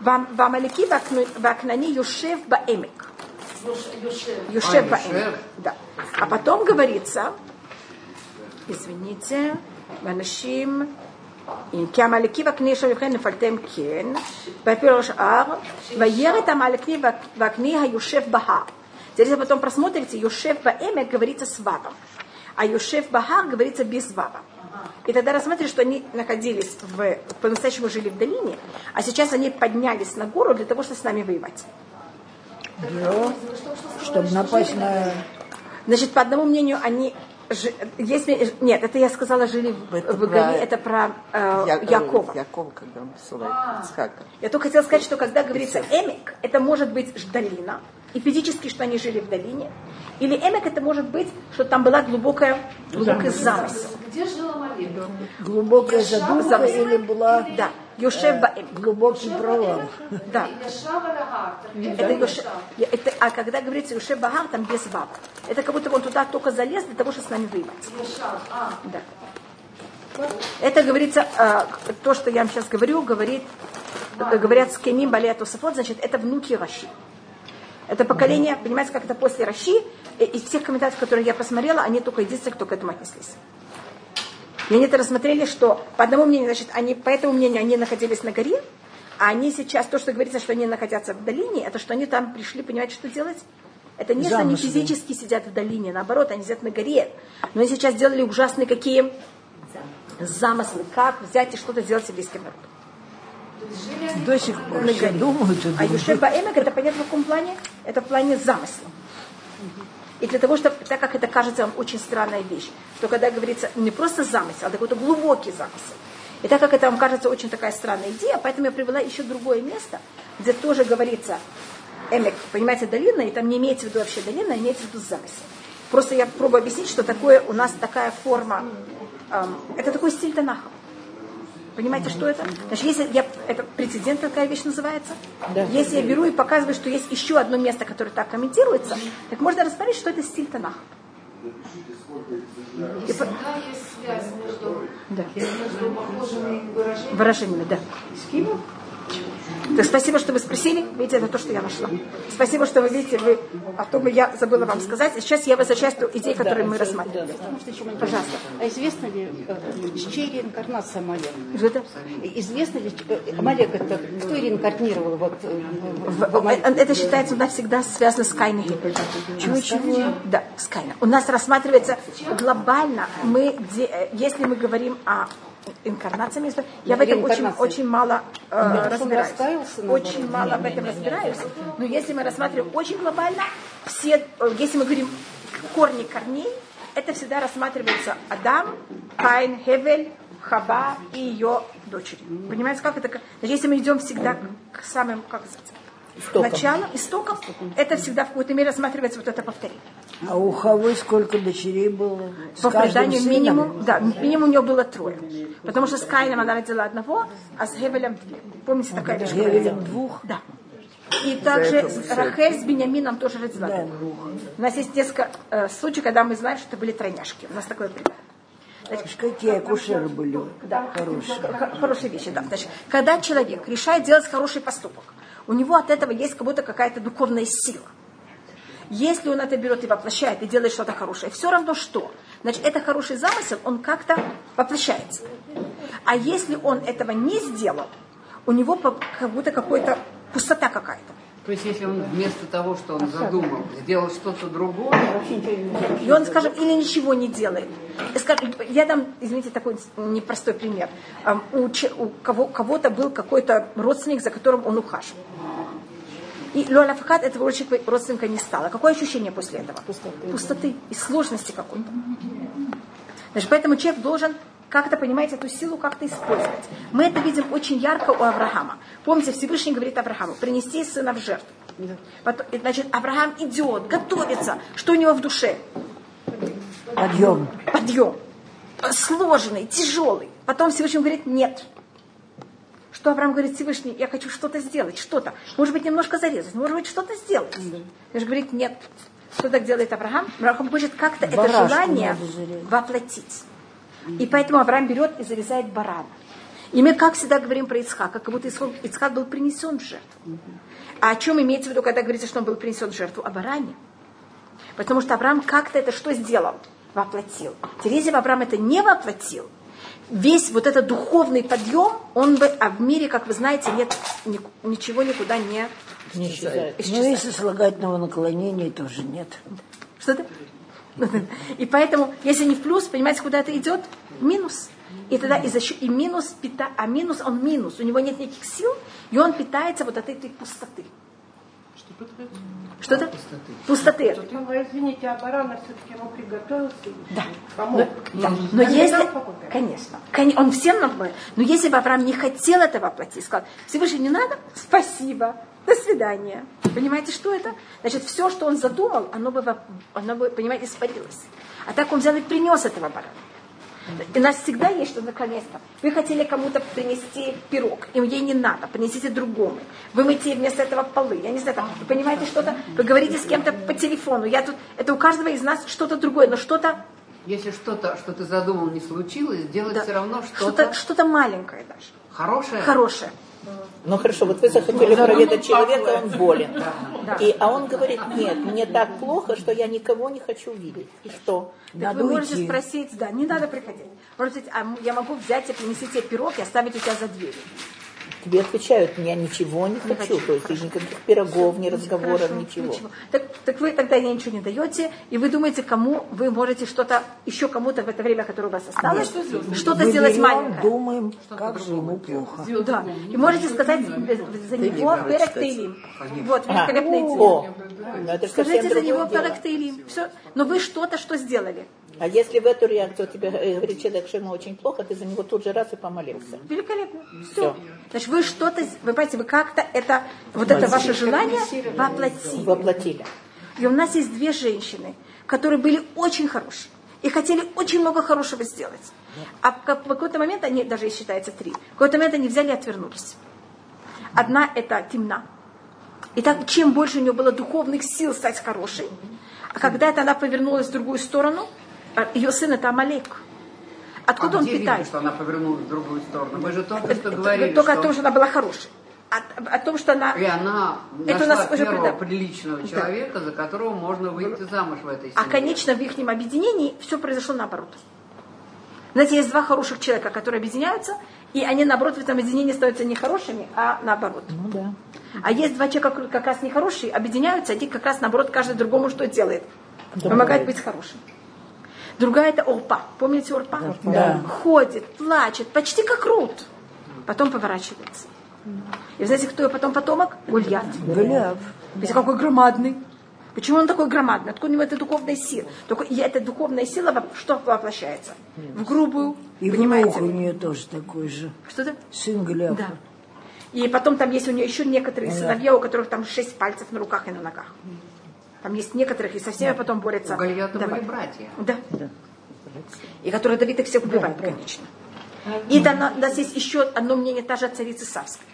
Вамалики вакнани юшев баэмик. Юшев баэмик. Да. А потом говорится, извините, ואנשים, כי המעלקי והקני אשר לבכן נפלתם כן, והפיל השאר, וירד המעלקי והקני היושב בהר. Здесь потом просмотрите, Йошев Баэмек говорится с Вавом, а Йошев Бахар говорится без Вава. И тогда рассмотрели, что они находились в, по-настоящему жили в долине, а сейчас они поднялись на гору для того, чтобы с нами воевать. Да, чтобы напасть на... Значит, по одному мнению, они если, нет, это я сказала, жили в, это в горе, это про э, Я, Якова. Якова, когда он посылает Ицхака. Я только хотела сказать, что когда говорится эмик, это может быть долина, и физически, что они жили в долине, или эмик, это может быть, что там была глубокая, глубокий замысел. Где жила Мария? Глубокая задумка или была... Да. Йошев Баэм. Глубокий провал. Да. Это, Йошев, это, а когда говорится Йошев Багар, там без вав. Это как будто он туда только залез для того, чтобы с нами воевать. Да. Это говорится, то, что я вам сейчас говорю, говорит, говорят с Кемим Балия Тософот, значит, это внуки Раши. Это поколение, понимаете, как это после Раши, из всех комментариев, которые я посмотрела, они только единственные, кто к этому отнеслись. И они это рассмотрели, что по одному мнению, значит, они, по этому мнению они находились на горе, а они сейчас, то, что говорится, что они находятся в долине, это что они там пришли, понимаете, что делать? Это не, что они физически сидят в долине, наоборот, они сидят на горе. Но они сейчас делали ужасные какие замыслы, как взять и что-то сделать с еврейским народом. До сих пор все думают. А Юшеба Эмек, это понятно в каком плане? Это в плане замысла. И для того, чтобы, так как это кажется вам очень странная вещь, что когда говорится не просто замысел, а какой-то глубокий замысел. И так как это вам кажется очень такая странная идея, поэтому я привела еще другое место, где тоже говорится Эмек, понимаете, долина, и там не имеется в виду вообще долина, а имеется в виду замысел. Просто я пробую объяснить, что такое у нас такая форма, эм, это такой стиль Танаха. Понимаете, что это? Значит, если я, это прецедент такая вещь называется. Да. Если я беру и показываю, что есть еще одно место, которое так комментируется, так можно рассмотреть, что это стиль Танах. И всегда есть связь между, да. между похожими выражениями. Выражениями, да. Так спасибо, что вы спросили. Видите, это то, что я нашла. Спасибо, что вы видите, вы о том я забыла вам сказать. Сейчас я возвращаюсь к идеи, которые мы рассматривали. Пожалуйста. А известно ли, э, чьей реинкарнация Амалек? Это? Известно ли, э, Амалек это кто реинкарнировал? Вот, э, в, в, это считается у нас всегда связано с Кайной. Чего-чего? Да, с Кайной. У нас рассматривается глобально, мы, если мы говорим о инкарнациями. Я в этом очень, очень мало э, разбираюсь. Очень мало в этом разбираюсь. Но если мы рассматриваем очень глобально, все, э, если мы говорим корни корней, это всегда рассматривается Адам, Каин, Хевель, Хаба и ее дочери. Понимаете, как это? Если мы идем всегда к самым, как сказать, истокам. началом, истокам, это всегда в какой-то мере рассматривается вот это повторение. А у Хавы сколько дочерей было? По преданию минимум, да, минимум у нее было трое. Потому что с Каином она родила одного, а с Хевелем две. Помните такая вещь? Хевелем двух? Да. И также Рахель с Бениамином тоже родила да. двух. У нас есть несколько э, случаев, когда мы знаем, что это были тройняшки. У нас такое предание. Значит, какие акушеры были да, хорошие. Хорошие вещи, да. Значит, когда человек решает делать хороший поступок, у него от этого есть как будто какая-то духовная сила. Если он это берет и воплощает, и делает что-то хорошее, все равно что? Значит, это хороший замысел, он как-то воплощается. А если он этого не сделал, у него как будто какая-то пустота какая-то. То есть, если он вместо того, что он задумал, сделал что-то другое, и он, скажем, или ничего не делает. Скажем, я дам, извините, такой непростой пример. У, у кого, кого-то был какой-то родственник, за которым он ухаживал. И Лоля Фахат этого родственника не стало. Какое ощущение после этого? Пустоты. Пустоты и сложности какой-то. Значит, поэтому человек должен как-то, понимаете, эту силу как-то использовать. Мы это видим очень ярко у Авраама. Помните, Всевышний говорит Аврааму, принести сына в жертву. Потом, значит, Авраам идет, готовится. Что у него в душе? Подъем. Подъем. Сложный, тяжелый. Потом Всевышний говорит, нет, что Авраам говорит, Всевышний, я хочу что-то сделать, что-то. Может быть, немножко зарезать, может быть, что-то сделать. Mm-hmm. же говорит, нет. Что так делает Авраам? Авраам хочет как-то это желание воплотить. И поэтому Авраам берет и зарезает барана. И мы, как всегда, говорим про Ицхака, как будто Ицхак был принесен в жертву. А о чем имеется в виду, когда говорится, что он был принесен в жертву? Об Аране. Потому что Авраам как-то это что сделал? Воплотил. Бы Авраам это не воплотил, весь вот этот духовный подъем, он бы, а в мире, как вы знаете, нет, ничего никуда не, не исчезает. Ну, если слагательного наклонения тоже нет. Что то И поэтому, если не в плюс, понимаете, куда это идет? Минус. И тогда и, за счет, и минус, пита, а минус, он минус, у него нет никаких сил, и он питается вот от этой пустоты. Что-то? Пустоты. Пустоты. Ну, извините, а барана все-таки ему приготовился? Да. Помог? Но, да. но если... Конечно. Он всем нам Но если бы Авраам не хотел этого платить, сказал, Всевышний, не надо? Спасибо. До свидания. Понимаете, что это? Значит, все, что он задумал, оно бы, оно бы понимаете, испарилось. А так он взял и принес этого барана. И у нас всегда есть что наконец-то. Вы хотели кому-то принести пирог, и ей не надо, принесите другому. Вы мытьте вместо этого полы. Я не знаю, там, вы понимаете что-то, вы говорите с кем-то по телефону. Я тут, это у каждого из нас что-то другое, но что-то если что-то, что ты задумал, не случилось, делать да. все равно что-то... Что-то, что-то маленькое даже. Хорошее? Хорошее. Ну хорошо, вот вы захотели проведать человека, он болен. И, а он говорит, нет, мне так плохо, что я никого не хочу видеть. И что? Так вы можете спросить, да, не надо приходить. Можете, а я могу взять и принести тебе пирог и оставить у тебя за дверью тебе отвечают, я ничего не, не хочу, то есть никаких пирогов, ни разговоров, Хорошо, ничего. ничего. Так, так вы тогда ничего не даете, и вы думаете, кому вы можете что-то, еще кому-то в это время, которое у вас осталось, а что-то сделать маленькое. думаем, как же ему плохо. Да, и можете сказать за него перек Вот, великолепный О, Скажите за него перек Все. Но вы что-то, что сделали. А если в эту реакцию тебе э, говорит человек, что ему очень плохо, ты за него тут же раз и помолился. Великолепно. Все. Все. Значит, вы что-то, вы понимаете, вы как-то это, вот это ваше желание воплотили. Воплотили. И у нас есть две женщины, которые были очень хорошие и хотели очень много хорошего сделать. А в какой-то момент они, даже считается три, в какой-то момент они взяли и отвернулись. Одна это темна. И так, чем больше у нее было духовных сил стать хорошей, а когда это она повернулась в другую сторону, ее сын это Амалек. Откуда а он где питается? Видно, что она повернулась в другую сторону. Мы же только что говорили, Только что... о том, что она была хорошей. О, о том, что она... И она это нашла у нас первого уже приличного человека, да. за которого можно выйти замуж в этой а, семье. А, конечно, в их объединении все произошло наоборот. Знаете, есть два хороших человека, которые объединяются, и они, наоборот, в этом объединении становятся не хорошими, а наоборот. Ну да. А есть два человека, которые как раз нехорошие, объединяются, они как раз, наоборот, каждый другому что делает? Помогает быть хорошим. Другая это Орпа. Помните Орпа? Да. Ходит, плачет, почти как Рут. Потом поворачивается. И знаете, кто ее потом потомок? Гульят. Гульят. Видите, какой громадный. Почему он такой громадный? Откуда у него эта духовная сила? Только и эта духовная сила что воплощается? В грубую. И понимаете? внук у нее тоже такой же. Что это? Сын Голиафа. Да. И потом там есть у нее еще некоторые сыновья, у которых там шесть пальцев на руках и на ногах. Там есть некоторых, и со всеми да. потом борются. У Гольята были братья. Да. да. И которые Давид их всех убивает, да, конечно. И там у нас есть еще одно мнение, та же царицы Савской.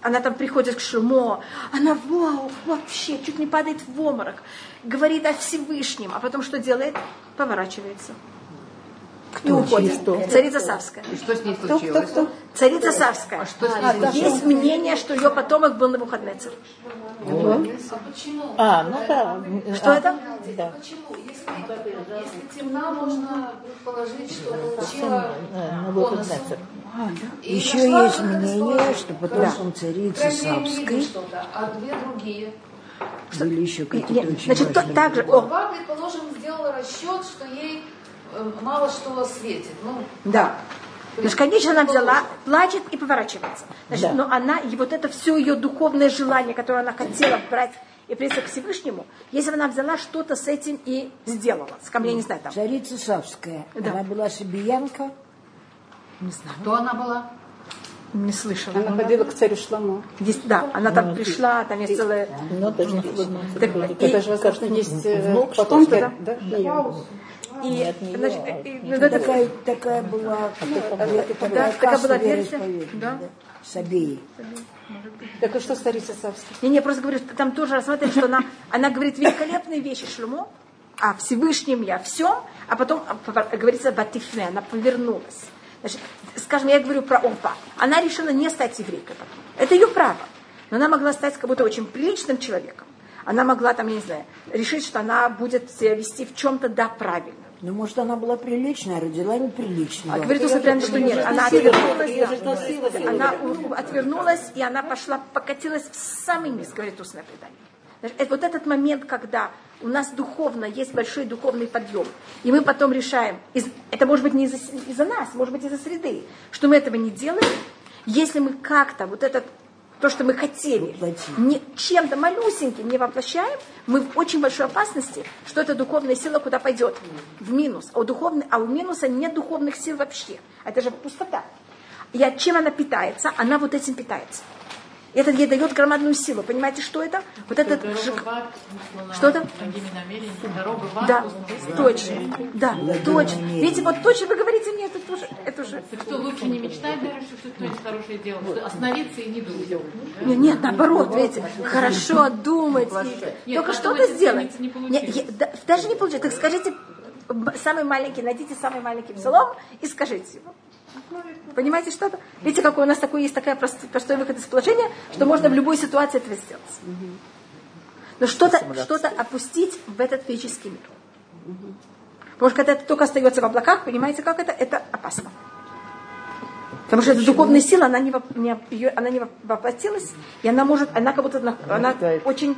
Она там приходит к Шлюмо, она вау, вообще, чуть не падает в обморок, говорит о Всевышнем, а потом что делает? Поворачивается. Кто? И уходит. Что? Царица Савская. И что с ней случилось? Кто, кто, кто? Царица Савская. А что с ней а, Есть мнение, что ее потомок был на Навуходнецер. А почему? А, ну да. Что а, это? Да. Почему? Если, если темна, можно предположить, что получила Навуходнецер. А, да. Еще есть мнение, что потом да. царицы Савской. А две другие. Были еще какие-то очень Значит, то, так же. О. предположим, сделала расчет, что ей Э, мало что светит. Ну, да. Значит, конечно, она взяла, плачет и поворачивается. Значит, да. но она, и вот это все ее духовное желание, которое она хотела брать и прийти к Всевышнему, если бы она взяла что-то с этим и сделала. С кем, я не знаю там. Царица Савская. Да. Она была сибиянка. Не знаю. Кто она была? Не слышала. Она ходила к царю Шламу. Есть, да, она там ну, пришла, там есть целая... Ну, даже не так, Это же, возможно, есть потомки, да? да? И, Нет, не значит, и, ну, это такая, такая была, да, такая была версия, да. Сабеи. Так и что старица Савская? Не, не, я просто говорю, там тоже рассматривать, что она, она говорит великолепные вещи Шлюмо, а Всевышнем я все, а потом говорится Батифне, она повернулась. Значит, скажем, я говорю про Опа. Она решила не стать еврейкой потом. Это ее право. Но она могла стать как будто очень приличным человеком. Она могла там, я не знаю, решить, что она будет себя вести в чем-то да правильно. Ну, может, она была приличная, родила неприличная. А говорит Усатрян, что нет. Она отвернулась, да. она отвернулась, и она пошла, покатилась в самый низ, говорит устное предание. Это вот этот момент, когда у нас духовно есть большой духовный подъем, и мы потом решаем, из, это может быть не из-за, из-за нас, может быть из-за среды, что мы этого не делаем, если мы как-то вот этот то, что мы хотели, не, чем-то малюсеньким не воплощаем, мы в очень большой опасности, что эта духовная сила куда пойдет? В минус. А у, духовной, а у минуса нет духовных сил вообще. Это же пустота. И от чем она питается? Она вот этим питается. Это ей дает громадную силу. Понимаете, что это? Вот это Что это? Да, точно. Да, точно. Видите, вот точно вы говорите мне, это тоже. Это уже. Что лучше не мечтать даже, что кто-нибудь хорошее делал, остановиться и не думать. Нет, нет, наоборот, видите, хорошо думать. И... Только что-то сделать. Не нет, даже не получается. Так скажите, самый маленький, найдите самый маленький псалом и скажите его. Понимаете что-то? Видите, какой у нас такой есть такая простой, простой выход из положения, что можно в любой ситуации это сделать. Но что-то что опустить в этот физический мир. Потому что когда это только остается в облаках, понимаете, как это? Это опасно. Потому что эта духовная сила, она не, не, ее, она не воплотилась, и она может, она как будто, она очень,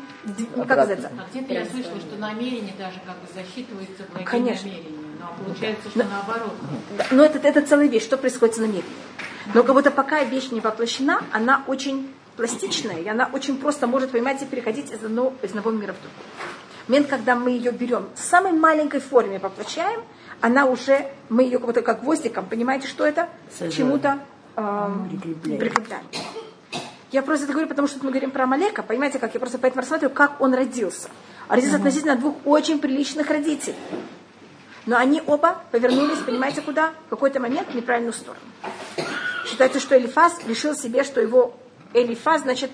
как называется? А где-то я слышала, что намерение даже как бы засчитывается благим Конечно. намерением. Но получается, что но, наоборот. Но это, это целая вещь, что происходит с намерением. Но как будто пока вещь не воплощена, она очень пластичная, и она очень просто может, понимаете, переходить из одного, из одного мира в другой. Момент, когда мы ее берем в самой маленькой форме воплощаем, она уже, мы ее как будто как гвоздиком, понимаете, что это? К чему-то э, прикрепляем. Я просто это говорю, потому что мы говорим про Малека, понимаете, как я просто поэтому рассматриваю, как он родился. А родился uh-huh. относительно двух очень приличных родителей. Но они оба повернулись, понимаете, куда? В какой-то момент в неправильную сторону. Считается, что Элифаз решил себе, что его Элифаз, значит,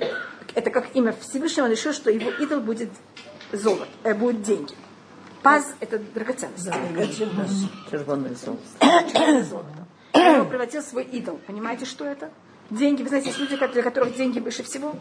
это как имя Всевышнего, он решил, что его идол будет золото, э, будет деньги. Паз – это драгоценность. Да, драгоценность. Червонное золото. Он превратил свой идол. Понимаете, что это? Деньги. Вы знаете, есть люди, для которых деньги выше всего.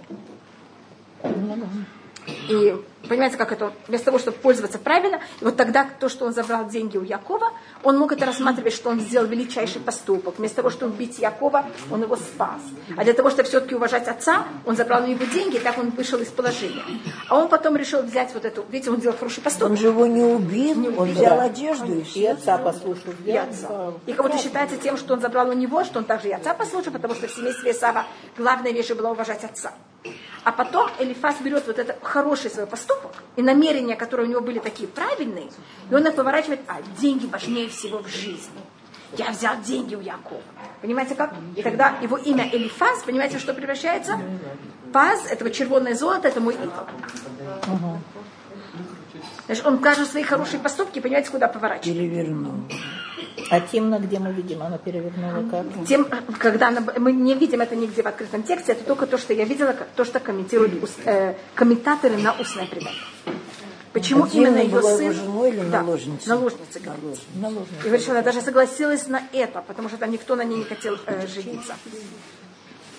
И понимаете, как это, вместо того, чтобы пользоваться правильно, и вот тогда то, что он забрал деньги у Якова, он мог это рассматривать, что он сделал величайший поступок. Вместо того, чтобы убить Якова, он его спас. А для того, чтобы все-таки уважать отца, он забрал у него деньги, и так он вышел из положения. А он потом решил взять вот эту, видите, он сделал хороший поступок. Он же его не убил, не он взял да. одежду и, и отца послушал. И отца. И кого-то считается тем, что он забрал у него, что он также и отца послушал, потому что в семействе Сава главная вещь была уважать отца. А потом Элифас берет вот этот хороший свой поступок и намерения, которые у него были такие правильные, и он их поворачивает, а деньги важнее всего в жизни. Я взял деньги у Якова. Понимаете как? И тогда его имя Элифаз, понимаете, что превращается? Паз, этого червонное золото, это мой идол. Значит, он каждый свои хорошие поступки, понимаете, куда поворачивает. Перевернул. А темно, где мы видим, она перевернула как? Тем, когда она, мы не видим это нигде в открытом тексте, это только то, что я видела, то, что комментируют э, комментаторы на устное предание. Почему а именно ее была сын? Его женой или да, наложницей? Наложница, наложница. И говорит, она даже согласилась на это, потому что там никто на ней не хотел э, жениться.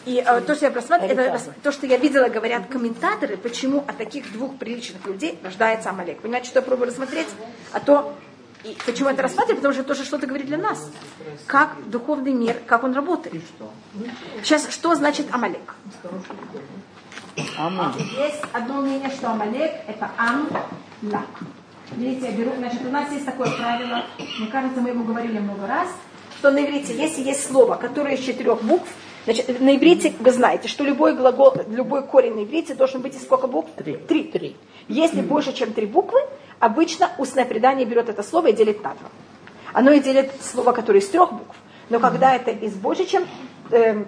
И э, то, что я просматриваю, это то, что я видела, говорят комментаторы, почему от таких двух приличных людей рождается Амалек. Понимаете, что я пробую рассмотреть? А то и почему это рассматривать? Потому что это тоже что-то говорит для нас. Как духовный мир, как он работает. Сейчас, что значит Амалек? Амалек. Есть одно мнение, что Амалек это Ам-Лак. Видите, я беру, значит, у нас есть такое правило, мне кажется, мы его говорили много раз, что на иврите, если есть слово, которое из четырех букв, Значит, на иврите вы знаете, что любой глагол, любой корень на иврите должен быть из сколько букв? Три. Три. Три. Если больше, чем три буквы, Обычно устное предание берет это слово и делит на два. Оно и делит слово, которое из трех букв. Но когда это из больше, чем э,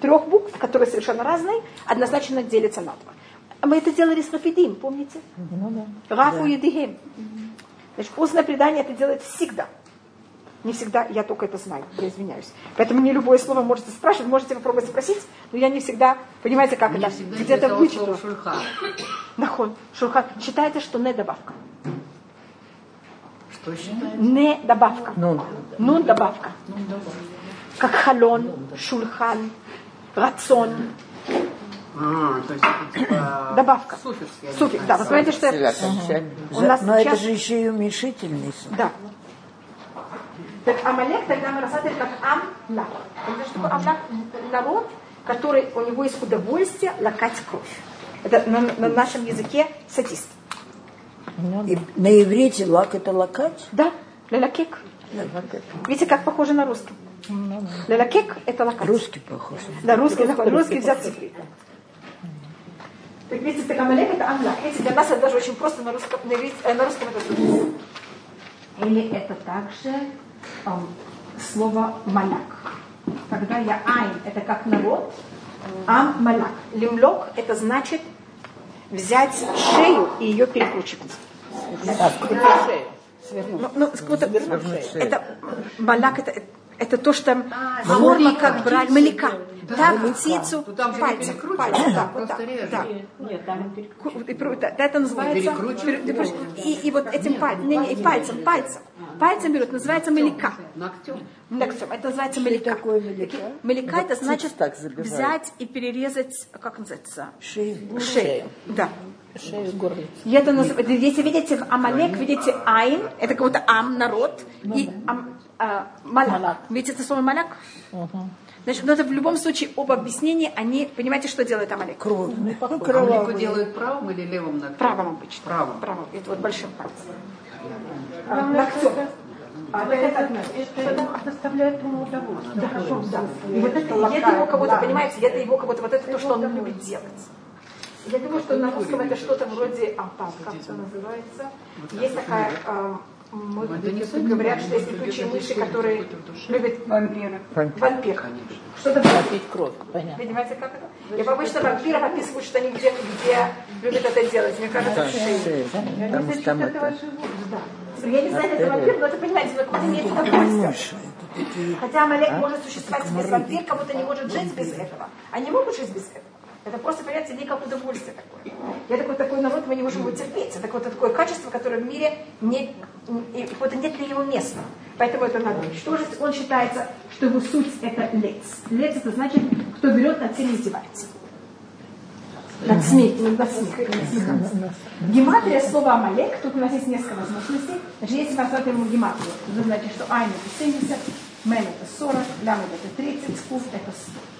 трех букв, которые совершенно разные, однозначно делится на два. Мы это делали с Рафидим, помните? Ну, да. Рафу Едихим. Значит, устное предание это делает всегда. Не всегда, я только это знаю, я извиняюсь. Поэтому не любое слово можете спрашивать, можете попробовать спросить, но я не всегда, понимаете, как не это, где-то вычитаю. Нахон, шурха. Считается, что не добавка. Что считается? Не добавка. Нун. Нун добавка. как халон, шульхан, рацион. А, то есть это типа Добавка. суффикс. Суффикс, да. Вы смотрите, что я... У нас Но сейчас... это же еще и уменьшительный. Да. Так Амалек тогда мы рассматриваем как Амлак. Это что такое Амлак? Народ, который, у него есть удовольствие лакать кровь. Это на, на нашем языке сатист. И на иврите лак это лакать? Да, лелакек. Видите, как похоже на русский? Лелакек это лакать. Русский похож. Да, русский, русский взят цифры. Так видите, так Амалек это Амлак. Видите, для нас это даже очень просто на русском, на, иврите, э, на русском это Или это также слово маляк. Когда я айн, это как народ, ам маляк. Лимлок это значит взять шею и ее перекручивать. Ну, ну, это маляк это это то, что а, форма как брать маляка. Так, птицу, пальцем, пальцем, да, вот так, да. Нет, там да, это называется, и, и вот этим пальцем, не, не, и пальцем, пальцем, пальцем берут, называется маляка. Ногтем. Ногтем, это называется маляка. такое маляка? Маляка это значит взять и перерезать, как называется? Шею. Шею, да шею горлицы. И это называется, если видите в Амалек, видите Айн, это как будто Ам, народ, и ам, а, Малак. Видите это слово Малак? Угу. Значит, но это в любом случае оба объяснения, они, понимаете, что делает Амалек? Кровь. Ну, Амалику делают правым или левым ногтем? Правым обычно. Правым. Правым. Это вот большим пальцем. А, ногтем. А это, это доставляет ему удовольствие. Да, да. И вот это, это его как будто, понимаете, это его как будто, вот это то, что он любит делать. Я думаю, что на русском это что-то вроде Алтан, как это называется. Есть такая, э, мы говорят, что есть летучие мыши, которые любят вампиры. Вампир. Что-то пить кровь, понятно. Понимаете, как это? Я обычно вампиров описываю, что они где, где любят это делать. Мне кажется, в шее. Я не знаю, что это ваш да. Я не знаю, это вампир, но это, понимаете, на какое-то имеет удовольствие. Хотя Малек может существовать без вампир, кого-то не может жить без этого. Они могут жить без этого. Это просто, понимаете, некое удовольствие такое. Я такой, такой народ, мы не можем его терпеть. Это какое-то такое качество, которое в мире не, и, вот нет для его места. Поэтому это надо уничтожить. Он считается, что его суть это лец. Лец это значит, кто берет, над всеми издевается. Над СМИ, над СМИ. Гематрия слова Амалек, тут у нас есть несколько возможностей. Значит, если мы рассматриваем гематрию, это значит, что Айн это 70, Мен это 40, Лям это 30, Скуф это 100.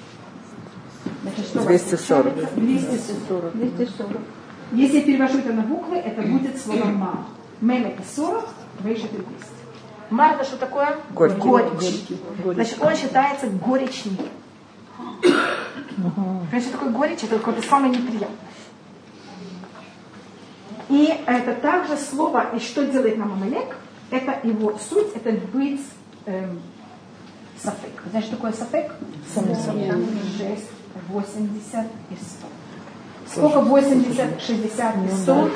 Значит, что 240. 240. 240. Если я перевожу это на буквы, это будет слово мар. Мем это 40, выше это 200. Мар это что такое? Горький. Горечь. Горький. Значит, он считается горечным. Угу. Что такое горечь? Это какое-то самое неприятное. И это также слово, и что делает нам Амалек, это его суть, это быть эм, сафек. Знаешь, что такое сафек? Жесть. 80 и 100. Сколько 80, 60 и 100?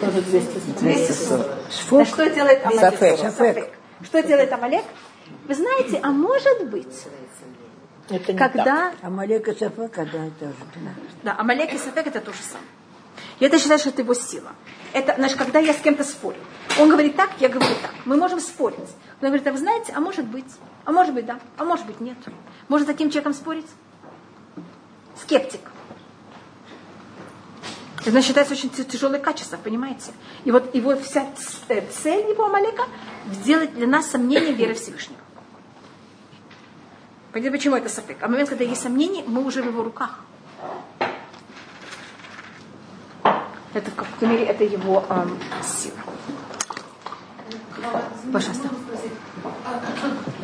240. Да что делает Амалек? Сафек. Что делает Амалек? Вы знаете, а может быть, это не когда... Так. Амалек и Сафек, да, это же. Да, Амалек и Сафек это то же самое. И это считаю, что это его сила. Это, значит, когда я с кем-то спорю. Он говорит так, я говорю так. Мы можем спорить. Но он говорит, а вы знаете, а может быть, а может быть да, а может быть нет. Можно с таким человеком спорить? Скептик. Это считается очень тяжелое качество, понимаете? И вот его вся э, цель его Амалека сделать для нас сомнение веры Всевышнего. Понимаете, почему это сапек? А момент, когда есть сомнения, мы уже в его руках. Это, в какой-то мере, это его эм, сила. Пожалуйста.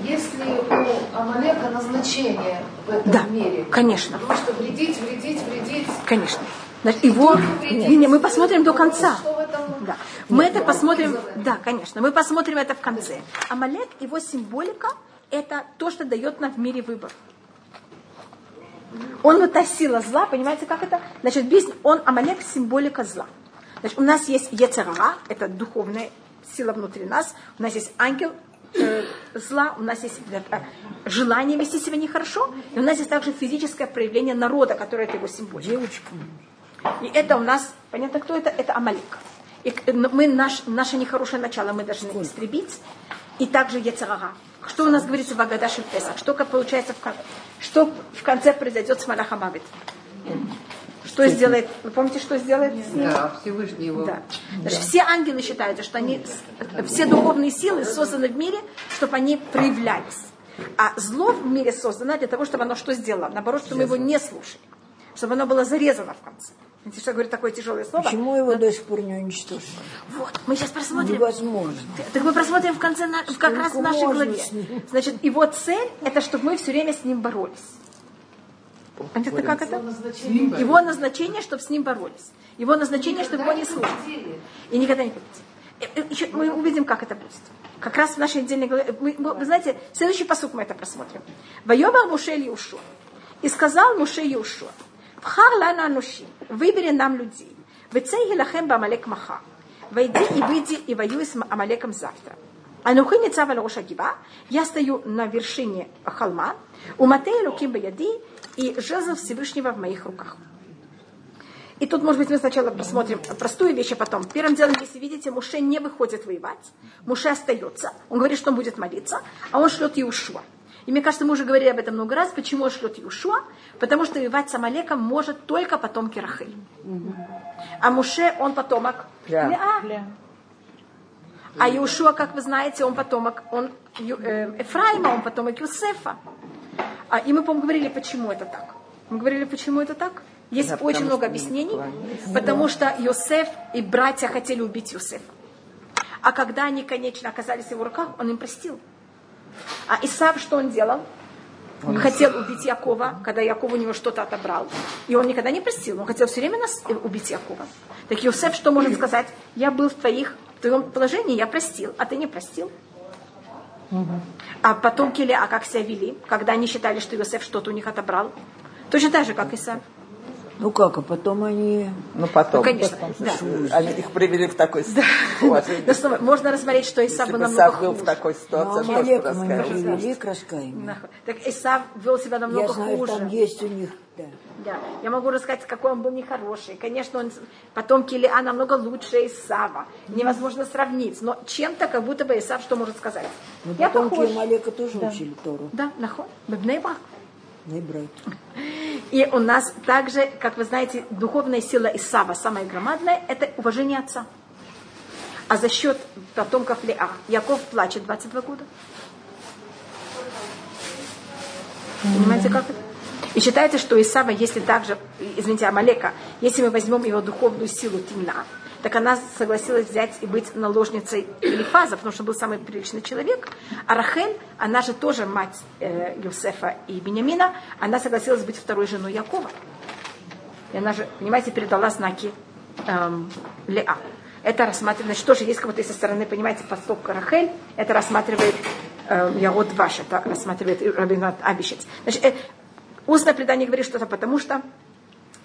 Если у Амалека назначение в этом да, мире? конечно. Потому что вредить, вредить, вредить. Конечно. Значит, его, не, не, мы посмотрим до конца. Да. Мы это посмотрим, да, конечно, мы посмотрим это в конце. Амалек, его символика, это то, что дает нам в мире выбор. Он вот та сила зла, понимаете, как это? Значит, он, Амалек, символика зла. Значит, у нас есть Ецерара, это духовная сила внутри нас. У нас есть ангел, зла, у нас есть э, желание вести себя нехорошо, и у нас есть также физическое проявление народа, которое это его символика. Девочка. И это у нас, понятно, кто это? Это Амалик. И мы наш, наше нехорошее начало мы должны истребить. И также Ецарара. Что у нас говорится в Агадаше Песах? Что как получается в? Что в конце произойдет с Малахамавит? Что сделает? Вы помните, что сделает? Да, Всевышний его. Да. Да. Все ангелы считаются, что они, все духовные силы созданы в мире, чтобы они проявлялись. А зло в мире создано для того, чтобы оно что сделало? Наоборот, чтобы мы его не слушали. Чтобы оно было зарезано в конце. Знаете, что говорит такое тяжелое слово? Почему его до сих пор не уничтожили? Вот, мы сейчас посмотрим. Невозможно. Так мы посмотрим в конце, на, как раз в нашей главе. Значит, его цель, это чтобы мы все время с ним боролись. Понятно, как это? Его назначение, чтобы с ним боролись. Его назначение, чтобы его не слушали. И никогда не хотите. Еще мы увидим, как это будет. Как раз в нашей отдельной главе. Мы, вы знаете, следующий посук мы это просмотрим. Воевал Муше Иушуа. И сказал Муше Иушуа. Пхар лана анушим. Выбери нам людей. Вецей гилахем бамалек маха. Войди и выйди и воюй с Амалеком завтра. Анухи ницава лоша гиба. Я стою на вершине холма. У Матея Луким Баяди и жезл Всевышнего в моих руках. И тут, может быть, мы сначала посмотрим простую вещь, а потом. Первым делом, если видите, Муше не выходит воевать, Муше остается, он говорит, что он будет молиться, а он шлет Иушуа. И мне кажется, мы уже говорили об этом много раз, почему он шлет Иушуа, потому что воевать с Амалеком может только потомки Рахель. А Муше, он потомок Леа. А Иушуа, как вы знаете, он потомок он, э, Эфраима, он потомок Юсефа. А, и мы, по-моему, говорили, почему это так. Мы говорили, почему это так. Есть да, очень много объяснений. Потому что Йосеф и братья хотели убить Йосефа. А когда они, конечно, оказались в его руках, он им простил. А Исав что он делал? Он хотел убить Якова, когда Яков у него что-то отобрал. И он никогда не простил. Он хотел все время нас э, убить Якова. Так Йосеф что может сказать? Я был в твоих, твоем положении, я простил, а ты не простил. А потом Келеа как себя вели, когда они считали, что Иосиф что-то у них отобрал. Точно так же, как и сам. Ну как, а потом они... Ну потом. Ну, конечно, да. Они их привели в такой да. Но снова, можно рассмотреть, что Исав был намного Исав был в такой ситуации, ну, что мы привели к раскаянию. Так Исав вел себя намного Я знаю, хуже. там есть у них, да. Да. Я могу рассказать, какой он был нехороший. Конечно, он потом Килиа намного лучше Исава. Невозможно сравнить. Но чем-то, как будто бы Исав что может сказать? Но Я потом похож. Малека тоже да. учили Тору. Да, нахуй. Бнейбах. И у нас также, как вы знаете, духовная сила Исава, самая громадная, это уважение отца. А за счет потомков Леа Яков плачет 22 года. Понимаете, как это? И считается, что Исава, если также, извините, Амалека, если мы возьмем его духовную силу Тимна, так она согласилась взять и быть наложницей Элифаза, потому что был самый приличный человек. А Рахель, она же тоже мать э, Юсефа и Бениамина, она согласилась быть второй женой Якова. И она же, понимаете, передала знаки эм, Леа. Это рассматривает, значит, тоже есть как будто со стороны, понимаете, поступка Рахель, это рассматривает э, Ягод Ваш, это рассматривает Рабинат Абишец. Значит, э, устное предание говорит что-то потому, что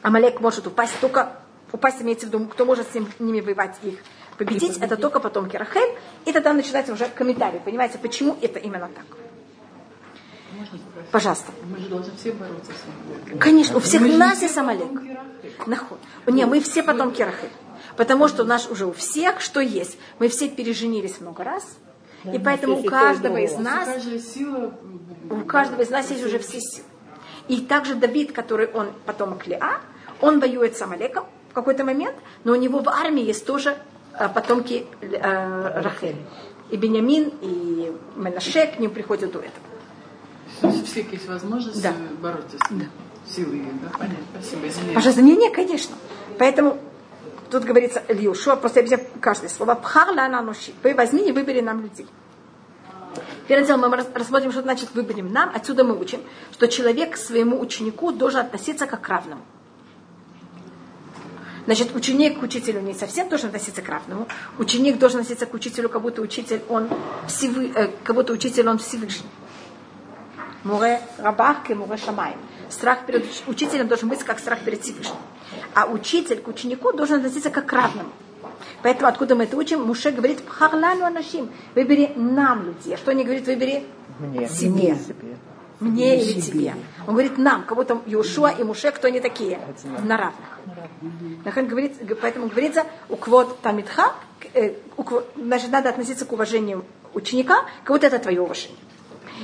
Амалек может упасть только упасть имеется в виду, кто может с ними воевать их победить, это только потомки Рахель, и тогда начинается уже комментарий, понимаете, почему это именно так. Пожалуйста. Мы же должны все бороться с ним. Конечно, у всех нас есть Амалек. Наход. Не, мы все потомки Рахель. Потому что у нас уже у всех что есть. Мы все переженились много раз. Да, и поэтому у каждого из нас, у каждого из нас есть уже все силы. И также Давид, который он потомок Леа, он воюет с Амалеком, какой-то момент, но у него в армии есть тоже э, потомки э, Рахель. И Бениамин, и Менаше к ним приходят до этого. У всех есть возможность да. бороться с ним. Да. Силы, да? Понятно. Спасибо, извиняюсь. Пожалуйста, не, не, конечно. Поэтому тут говорится Ильюшуа, просто я объясняю каждое слово. Пхарла нануши. Вы возьми и выбери нам людей. Первым делом мы рассмотрим, что значит выберем нам. Отсюда мы учим, что человек к своему ученику должен относиться как к равному. Значит, ученик к учителю не совсем должен относиться к равному. Ученик должен относиться к учителю, как будто учитель он всевы, э, как будто учитель он Всевышний. Муре рабах и муре шамай. Страх перед учителем должен быть как страх перед Всевышним. А учитель к ученику должен относиться как к равному. Поэтому откуда мы это учим? Муше говорит, пхарлану анашим, выбери нам людей. Что не говорит, выбери Мне. себе. себе. Мне или тебе. Он говорит нам, кого там Иошуа и Муше, кто они такие? На равных. говорит, поэтому говорится, у квот тамидха, э, значит, надо относиться к уважению ученика, как будто это твое уважение.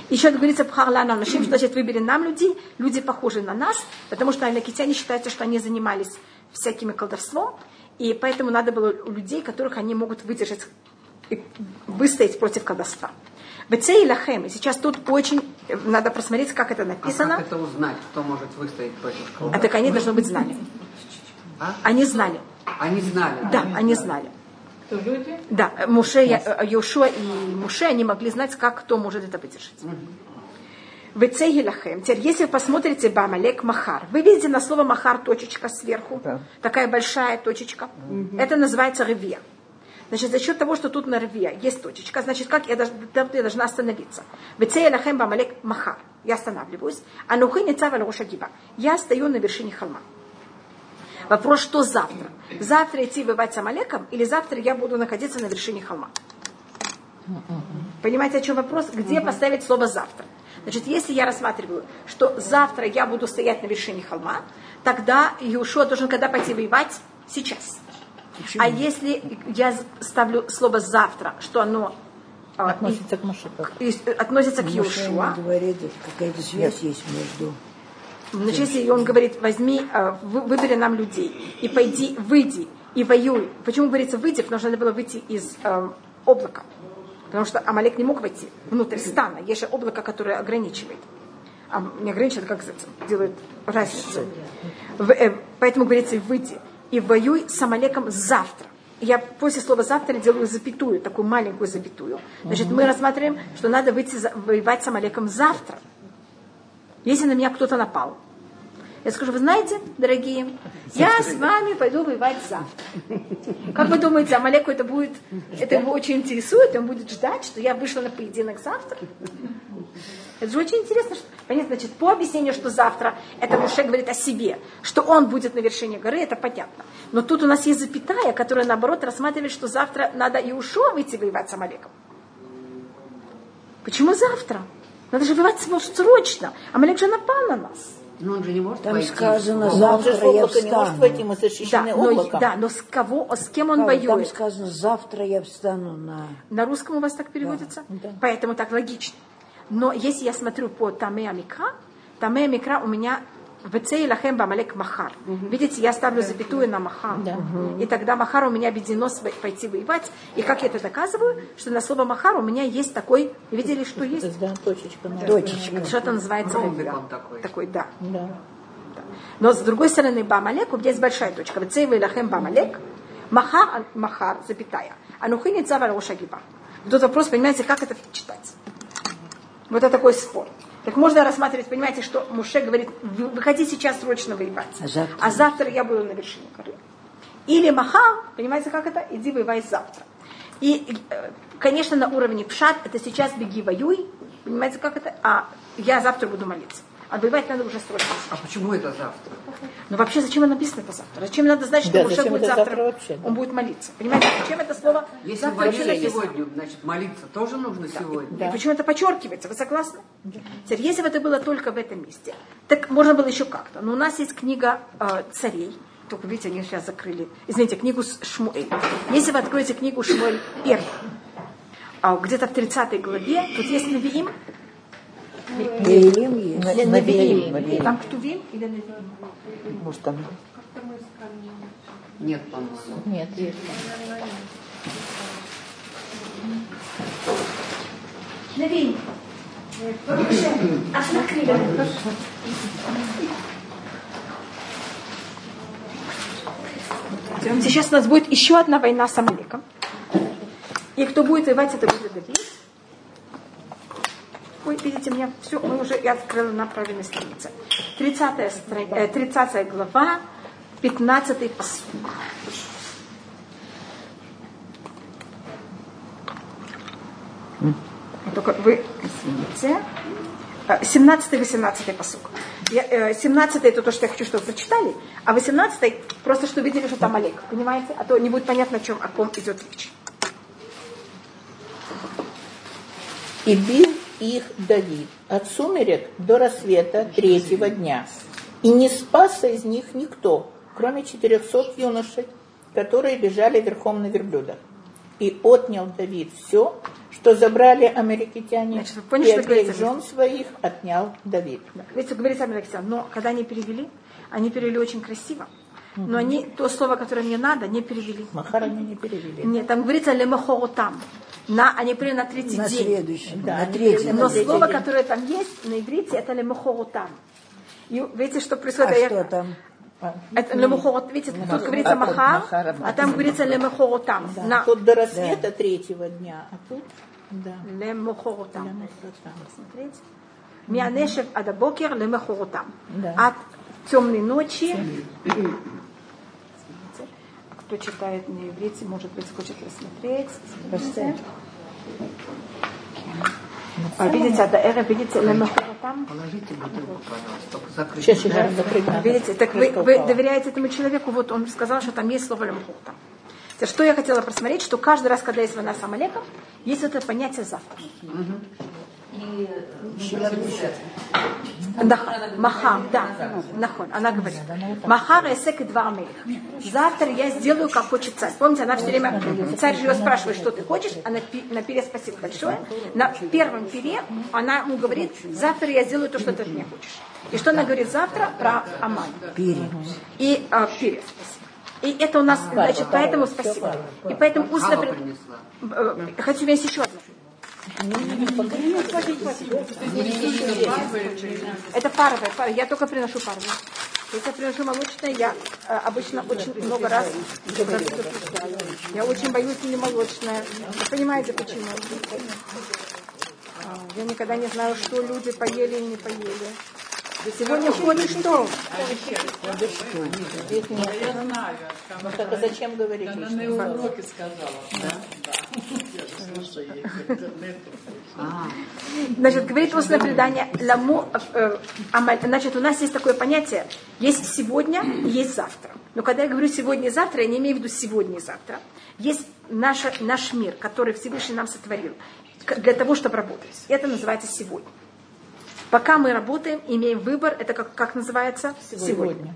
Еще говорится пхарла нам нашим, что значит выбери нам людей, люди похожи на нас, потому что анакитяне считаются, что они занимались всякими колдовством, и поэтому надо было у людей, которых они могут выдержать и выстоять против колдовства. Бецей лахем. И сейчас тут очень надо просмотреть, как это написано. А как это узнать, кто может выстоять против колдовства? А так они должны быть знали. А? Они знали. Они знали. Да, они знали. Кто люди? Да, Муше, Йошуа и Муше, они могли знать, как кто может это выдержать. Вецеги лахем. Теперь, если вы посмотрите Бамалек Махар, вы видите на слово Махар точечка сверху, Да. такая большая точечка. Это называется ревия. Значит, за счет того, что тут на ревия есть точечка, значит, как я, должна- там я должна остановиться. Вецеги лахем Бамалек Махар. Я останавливаюсь. А нухы не гиба. Я стою на вершине холма. Вопрос, что завтра? Завтра идти воевать с Амалеком или завтра я буду находиться на вершине холма? Понимаете, о чем вопрос? Где поставить слово завтра? Значит, если я рассматриваю, что завтра я буду стоять на вершине холма, тогда Иешуа должен когда пойти воевать? Сейчас. А если я ставлю слово завтра, что оно а, Относится к Машику. и- и относится к Иешуа, говорит, какая-то связь есть между... Значит, если он говорит, возьми, вы- выбери нам людей и пойди, выйди и воюй. Почему говорится выйди? Потому что надо было выйти из э, облака. Потому что Амалек не мог войти внутрь стана. Есть же облако, которое ограничивает. А не ограничивает, как это делает разницу. В- э, поэтому говорится, выйди и воюй с Амалеком завтра. Я после слова завтра делаю запятую, такую маленькую запятую. Значит, мы рассматриваем, что надо выйти воевать с Амалеком завтра. Если на меня кто-то напал. Я скажу, вы знаете, дорогие, я с вами пойду воевать завтра. Как вы думаете, Амалеку это будет, это его очень интересует, он будет ждать, что я вышла на поединок завтра? Это же очень интересно. Что, понятно, значит, по объяснению, что завтра это Муше говорит о себе, что он будет на вершине горы, это понятно. Но тут у нас есть запятая, которая, наоборот, рассматривает, что завтра надо и Иушуа выйти воевать с Амалеком. Почему завтра? Надо же воевать может, срочно. Амалек же напал на нас. Но он же не может Там пойти. сказано, Но он же завтра я облака не может встану. войти, мы Да, защищены но, облаком. да, но с кого, с кем он Там воюет? сказано, завтра я встану на... На русском у вас так переводится? Поэтому так логично. Но если я смотрю по Таме Амикра, Таме Амикра у меня Вецей лахем бамалек махар. Видите, я ставлю запятую на махар. И тогда махар у меня объединено пойти воевать. И как я это доказываю? Что на слово махар у меня есть такой, видели, что есть? Да, точечка. на Точечка. Это называется? Ромбик он такой. Такой, да. Да. Но с другой стороны, Бамалек, у меня есть большая точка. Вецей лахем бамалек, махар, махар, запятая. Анухи не цавар ошагиба. Тут вопрос, понимаете, как это читать? Вот это такой спор. Так можно рассматривать, понимаете, что Муше говорит, «Вы- выходи сейчас срочно воевать, А завтра? а завтра я буду на вершине горы. Или Махал, понимаете, как это? Иди воевай завтра. И, э, конечно, на уровне пшат, это сейчас беги воюй, понимаете, как это? А я завтра буду молиться. А воевать надо уже срочно. А почему это завтра? Но вообще зачем оно написано это завтра? Зачем надо знать, что Да, Муше будет завтра, завтра вообще, да. он будет молиться? Понимаете, зачем это слово Если завтра написано? сегодня, значит, молиться тоже нужно сегодня. И почему это подчеркивается? Вы согласны? Теперь, если бы это было только в этом месте, так можно было еще как-то. Но у нас есть книга э, царей. Только, видите, они сейчас закрыли. Извините, книгу с- Шмуэль. Если вы откроете книгу Шмуэль первую, а где-то в 30 главе, тут есть Навиим, Невилим есть. Навилим. Там ктувим или навилим? Может, там... Нет, по-моему. Нет, есть. Навилим. Аж накрыли. Сейчас у нас будет еще одна война с Амаликом. И кто будет воевать, это будет Давид. Ой, видите, меня все, мы уже, я открыла на правильной странице. 30, стра... э, 30 глава, 15 посуд. Только вы, извините. 17-18 посук. 17 это то, что я хочу, чтобы вы прочитали, а 18 просто, что видели, что там Олег. Понимаете? А то не будет понятно, о чем, о ком идет речь. И бил их Давид от сумерек до рассвета третьего дня. И не спасся из них никто, кроме четырехсот юношей, которые бежали верхом на верблюдах. и отнял Давид все, что забрали американцы, Значит, поняли, и от жен своих отнял Давид. Да. Видите, говорит Александр, но когда они перевели, они перевели очень красиво. Но они то слово, которое мне надо, не перевели. Махар они не перевели. Нет, там говорится лемахорутам. На, они перевели на третий На день. следующий, Да, на третий. Но на третий слово, день. которое там есть на иврите, это лемахорутам. И видите, что происходит? А Я- что там? Это лемахорот, видите, тут говорится А махар, махар, а там говорится лемахорутам. Да. На Тут до рассвета третьего дня, а тут, да. Лемахорутам. Смотрите. Мианешев адабокер лемахорутам. Да. От темной ночи. Кто читает на иврите, может быть, хочет рассмотреть. Смотрите. А, видите, от эра, видите, лемахорутам. Положите бутылку, пожалуйста, закрыть. Сейчас, сейчас закрыть. Видите, так вы, вы доверяете этому человеку, вот он сказал, что там есть слово лемхухта. Что я хотела просмотреть, что каждый раз, когда есть война с Амалеком, есть это понятие завтра. Да, Махар, да, нахон. Она говорит, Махар эсек и два амелих. Завтра я сделаю, как хочет царь. Помните, она все время, царь ее спрашивает, что ты хочешь, а на, пере спасибо большое. На первом пере она ему говорит, завтра я сделаю то, что ты меня хочешь. И что она говорит завтра про Аман? Перья. И а, спасибо. И это у нас, значит, поэтому спасибо. И поэтому устно... Э, Хочу весь еще одну. Это паровое, паровое. Я только приношу паровое. Если я приношу молочное, я э, обычно очень много раз. Я очень боюсь не молочное. Вы понимаете почему? А, Я никогда не знаю, что люди поели и не поели. Сегодня ходишь что? Я знаю. Ну, так а зачем говорить Она на уроке сказала. Да? А, Значит, говорит устное предание, ламу, э, значит, у нас есть такое понятие, есть сегодня и есть завтра. Но когда я говорю сегодня и завтра, я не имею в виду сегодня и завтра. Есть наша, наш мир, который Всевышний нам сотворил для того, чтобы работать. Это называется сегодня. Пока мы работаем, имеем выбор, это как, как называется? Сегодня.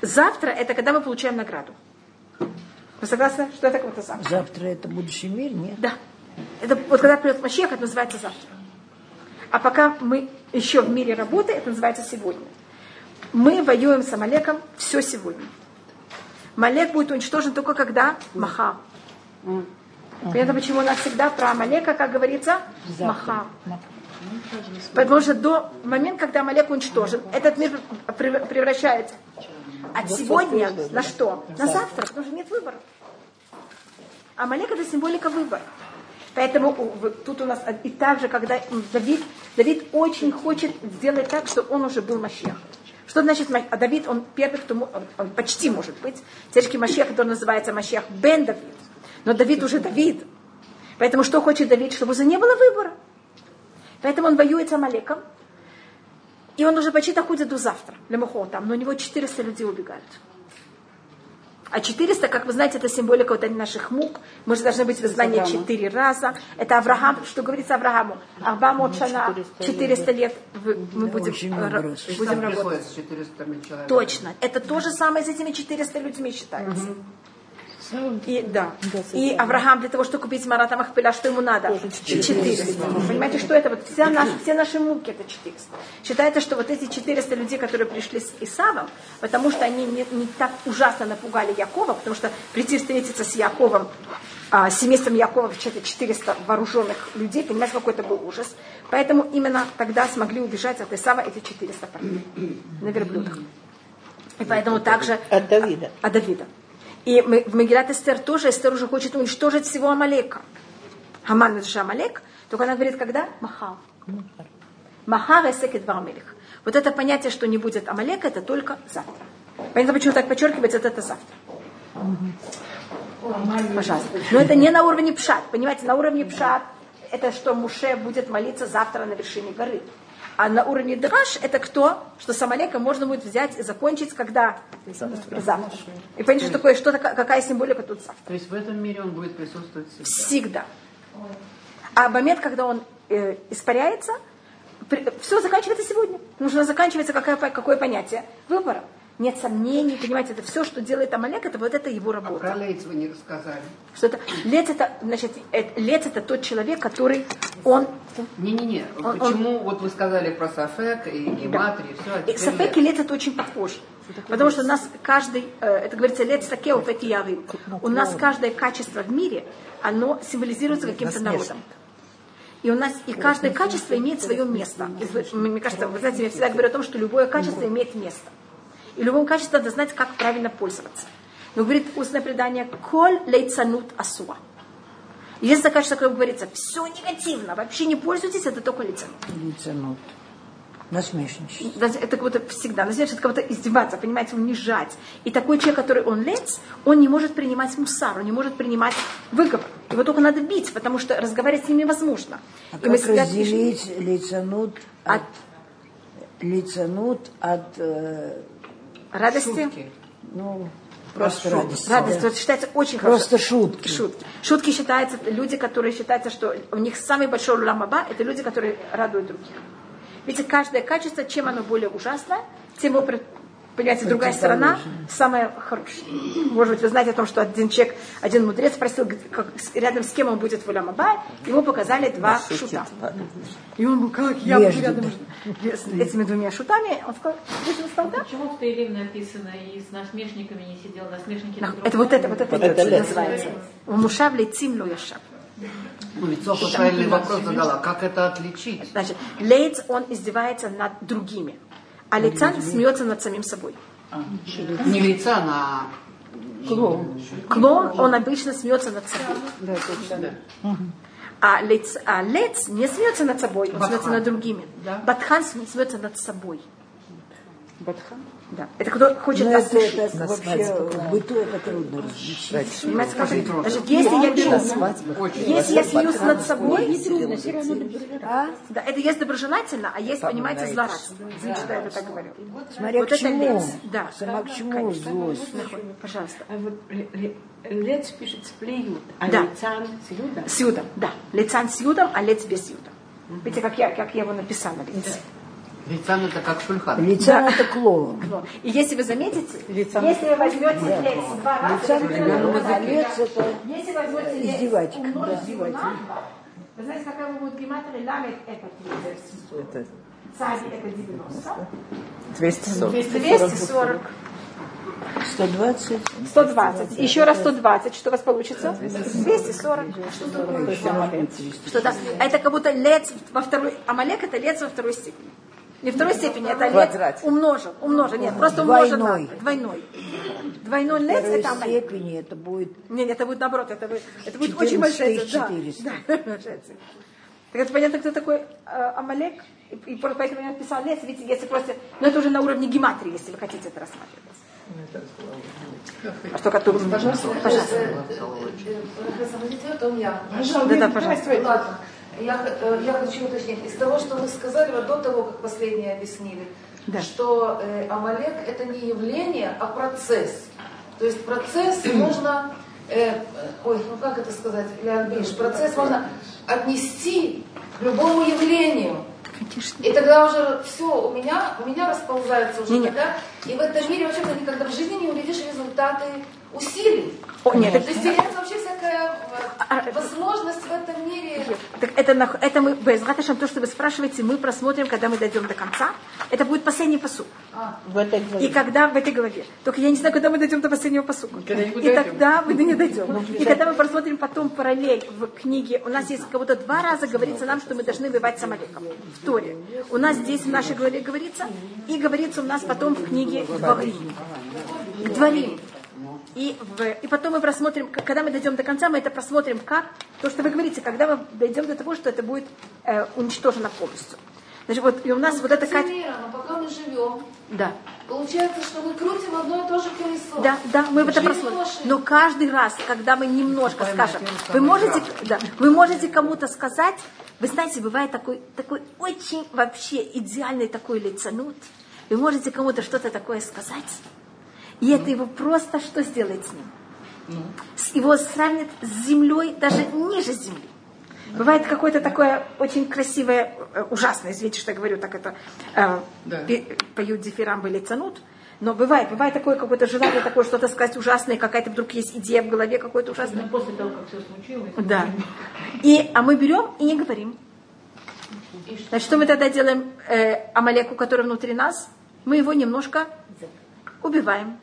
Завтра это когда мы получаем награду. Вы согласны, что это как-то завтра? Завтра это будущий мир, нет? Да. Это вот когда придет Машех, это называется завтра. А пока мы еще в мире работы, это называется сегодня. Мы воюем с Амалеком все сегодня. Малек будет уничтожен только когда Маха. Понятно, почему у нас всегда про Амалека, как говорится, Маха. Потому что до момента, когда Амалек уничтожен, этот мир прев- превращается от сегодня на что? На завтра, потому что нет выбора. Амалек это символика выбора. Поэтому тут у нас и также, когда м, Давид, Давид очень хочет сделать так, что он уже был Машех. Что значит а Давид, он первый, кто он, он почти может быть. Царский Машех, который называется Машех Бен Давид. Но Давид уже Давид. Поэтому что хочет Давид? Чтобы уже не было выбора. Поэтому он воюет с Амалеком. И он уже почти доходит до завтра, там, но у него 400 людей убегают. А 400, как вы знаете, это символика вот наших мук. Мы же должны быть в изгнании четыре раза. Это Авраам, что говорится Аврааму. Арбамот шана, 400 лет вы- мы будем, э, будем работать. приходится 400 человек. Точно. Это то же самое с этими 400 людьми считается. И, да. И Авраам для того, чтобы купить Марата Махпеля, что ему надо? 400. Понимаете, что это? Вот вся наш, все наши муки это 400. Считается, что вот эти 400 людей, которые пришли с Исавом, потому что они не, не так ужасно напугали Якова, потому что прийти встретиться с Яковом, а, с семейством Якова, это 400 вооруженных людей, понимаете, какой это был ужас. Поэтому именно тогда смогли убежать от Исава эти 400 парней на верблюдах. И поэтому также От Давида. а Давида. И в Мегилат Эстер тоже Эстер уже хочет уничтожить всего Амалека. Хаман это же Амалек, только она говорит, когда? Махал. Махар эсекет вармелих. Вот это понятие, что не будет Амалека, это только завтра. Понятно, почему так подчеркивается, вот это завтра. Пожалуйста. Но это не на уровне пшат. Понимаете, на уровне пшат это что Муше будет молиться завтра на вершине горы. А на уровне драж это кто? Что с Амалеком можно будет взять и закончить, когда? Завтра. И понимаете, что такое, что какая символика тут завтра? То есть в этом мире он будет присутствовать всегда. Всегда. А момент, когда он э, испаряется, все заканчивается сегодня. Нужно заканчивается какое, какое понятие? Выбора. Нет сомнений, понимаете, это все, что делает Амалек, это вот это его А работа. про Лейц вы не рассказали. Что это, лец это, значит, э, лец это тот человек, который, он, Не-не-не, Он- почему вот вы сказали про Сафек и Гематрию, все, а и теперь Сафек и лец это очень похоже. Потому что у нас каждый, э, это говорится, лец такеов эти явы. У нас каждое качество в мире, оно символизируется каким-то народом. И у нас и каждое качество имеет свое место. И мне кажется, вы знаете, я всегда говорю о том, что любое качество имеет место. И в любом качестве надо знать, как правильно пользоваться. Но говорит устное предание «Коль лейцанут асуа». Если такая, что говорится, все негативно, вообще не пользуйтесь, это только лейцанут. Лицанут. Насмешничать. Это как будто всегда, значит, это как будто издеваться, понимаете, унижать. И такой человек, который он лец, он не может принимать мусар, он не может принимать выговор. Его только надо бить, потому что разговаривать с ним невозможно. А И мы как всегда разделить лицанут от, От- лицанут от, э, радости, Шутки. ну, просто радости. радость, да. это считается очень Просто хорошо. шутки. Шутки. Шутки считаются, люди, которые считаются, что у них самый большой ламаба, это люди, которые радуют других. Видите, каждое качество, чем оно более ужасное, тем его, понимаете, другая сторона самая хорошая. Может быть, вы знаете о том, что один человек, один мудрец спросил, как- рядом с кем он будет в Уламаба, ему показали два шута. И он был, как я буду Между, рядом с этими двумя шутами. Он сказал, «Видите, он сказал, да. Почему в Таилим написано и с насмешниками не сидел, насмешники на Это вот это, вот это, это называется. В Мушав летим ло яшав. Ну, лицо правильный вопрос задала, как это отличить? Значит, лейц, он издевается над другими. А лицан смеется над самим собой. Не лица, на Клон, он обычно смеется над собой. А лец, а лец не смеется над собой, он смеется над другими. Батхан смеется над собой. Батхан? Да. Это кто хочет Но это, осмешить. это вообще в быту это трудно различить. Понимаете, как это? Значит, если я беру, если я смеюсь над собой, а? да, это есть доброжелательно, а есть, понимаете, злорадство. Извините, что я это так говорю. Смотря Вот к это чему. лец. Да. Сама к чему Конечно. злость. Пожалуйста. А вот ле- ле- лец пишется плеют, а Да. лицан с юдом. С юдом, да. Лицан с юдом, а лец без юда. Видите, как я, как я его написала. Лиц. Лица это как шульхан. Лица это клоун. И если вы заметите, Лицан. если вы возьмете лец два раза, Лица это лец это если возьмете лец, его на два, вы знаете, какая будет гематрия? Ламет это Это Цади это 90. 240. 240. 120. 120. Еще раз 120. Что у вас получится? 240. Что да? Это как будто лец во второй... Амалек это лец во второй степени. Не второй степени, это Квадрат. умножен. Умножен. Нет, просто умножен на Двойной. Двойной. Двойной лец второй это амалек. степени это будет Нет, это будет наоборот. Это, будет- это будет очень большая цифра. Да, 400. да. Так это понятно, кто такой э, Амалек. И, и просто поэтому я написала лес. Видите, если просто... Но это уже на уровне гематрии, если вы хотите это рассматривать. А что, который... Пожалуйста. Пожалуйста. Да, да, пожалуйста. Я, э, я хочу уточнить. Из того, что вы сказали, вот до того, как последнее объяснили, Да. что э, Амалек это не явление, а процесс. То есть процесс можно, э, ой, ну как это сказать, Леон Биш, процесс можно отнести к любому явлению. И тогда уже все, у меня, у меня расползается уже Не-не. тогда. И в этом мире вообще ты никогда в жизни не увидишь результаты усилий. О, нет, То это- есть теряется вообще всякая А, э, возможность в этом мире. Так это, нах- это мы, Безрат Ашем, то, что вы спрашиваете, мы просмотрим, когда мы дойдем до конца. Это будет последний посуд. В этой главе. И когда в этой главе. Только я не знаю, когда мы дойдем до последнего. Когда-нибудь И тогда мы до не дойдем. И когда мы просмотрим потом параллель в книге, у нас есть как будто два раза говорится нам, что мы должны воевать с Амалеком. В Торе. У нас здесь в нашей главе говорится, и говорится у нас потом в книге Дворим. Дворим. И, в- и потом мы просмотрим, когда мы дойдем до конца, мы это просмотрим как, то, что вы говорите, когда мы дойдем до того, что это будет э, уничтожено полностью. Значит, вот, и у нас вот это мира, но пока мы живем, Да. получается, что мы крутим одно и то же колесо. Да, да, мы в это просмотрим. Но каждый раз, когда мы немножко скажем, вы можете, да, вы можете кому-то сказать, вы знаете, бывает такой, такой очень вообще идеальный такой лицанут, вы можете кому-то что-то такое сказать, и это его просто что сделает с ним? С- Его сравнит с землей, даже ниже земли. Бывает какое-то такое очень красивое, э, ужасное, извините, что я говорю, так это э, Да. поют дифирамбы лицанут, Но бывает, бывает такое какое-то желание, такое что-то сказать ужасное, какая-то вдруг есть идея в голове какой-то ужасный. После того, как все случилось. Да. И, а мы берем и не говорим. Значит, что мы тогда делаем э, Амалеку, который внутри нас? Мы его немножко убиваем.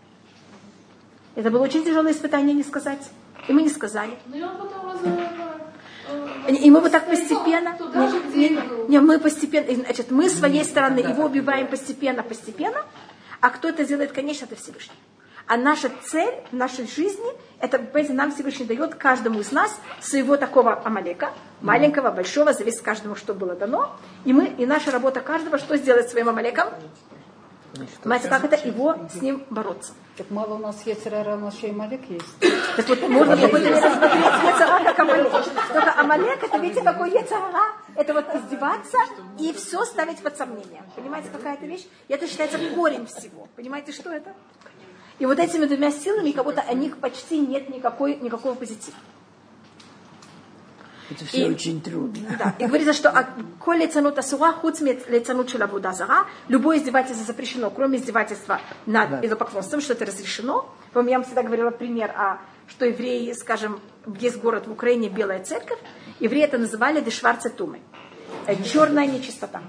Это было очень тяжелое испытание не сказать. И мы не сказали. Ну и он потом раз- И мы вот так постепенно, Туда же, не, не- не, мы постепенно, значит, мы с своей стороны его убиваем постепенно, постепенно, а кто это делает, конечно, это Всевышний. А наша цель в нашей жизни, это, понимаете, нам Всевышний дает каждому из нас своего такого Амалека, маленького, большого, зависит каждому, что было дано. И мы, и наша работа каждого, что сделать своим Амалеком? Понимаете, как это? Его с ним бороться. Так мало у нас есть рара, у нас еще и Малек есть. Так вот, можно мере рассмотреть Ецарара как Амалек. Только Амалек, это видите, какой Ецарара? Это вот издеваться и все ставить под сомнение. Понимаете, какая это вещь? И это считается корень всего. Понимаете, что это? И вот этими двумя силами, как будто о них почти нет никакой, никакого позитива. Это все И- очень трудно. Да. И говорится, что а, коль лицанут асура, хуц лицанут шелабуда зара, любое издевательство запрещено, кроме издевательства над идолопоклонством, что это разрешено. Помню, я вам всегда говорила пример, а, что евреи, скажем, есть город в Украине, Белая Церковь, евреи это называли дешварце тумы. Черная нечистота.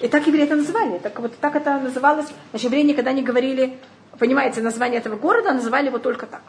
И так евреи это называли. Так вот так это называлось. Значит, евреи никогда не говорили, понимаете, название этого города, называли его только так.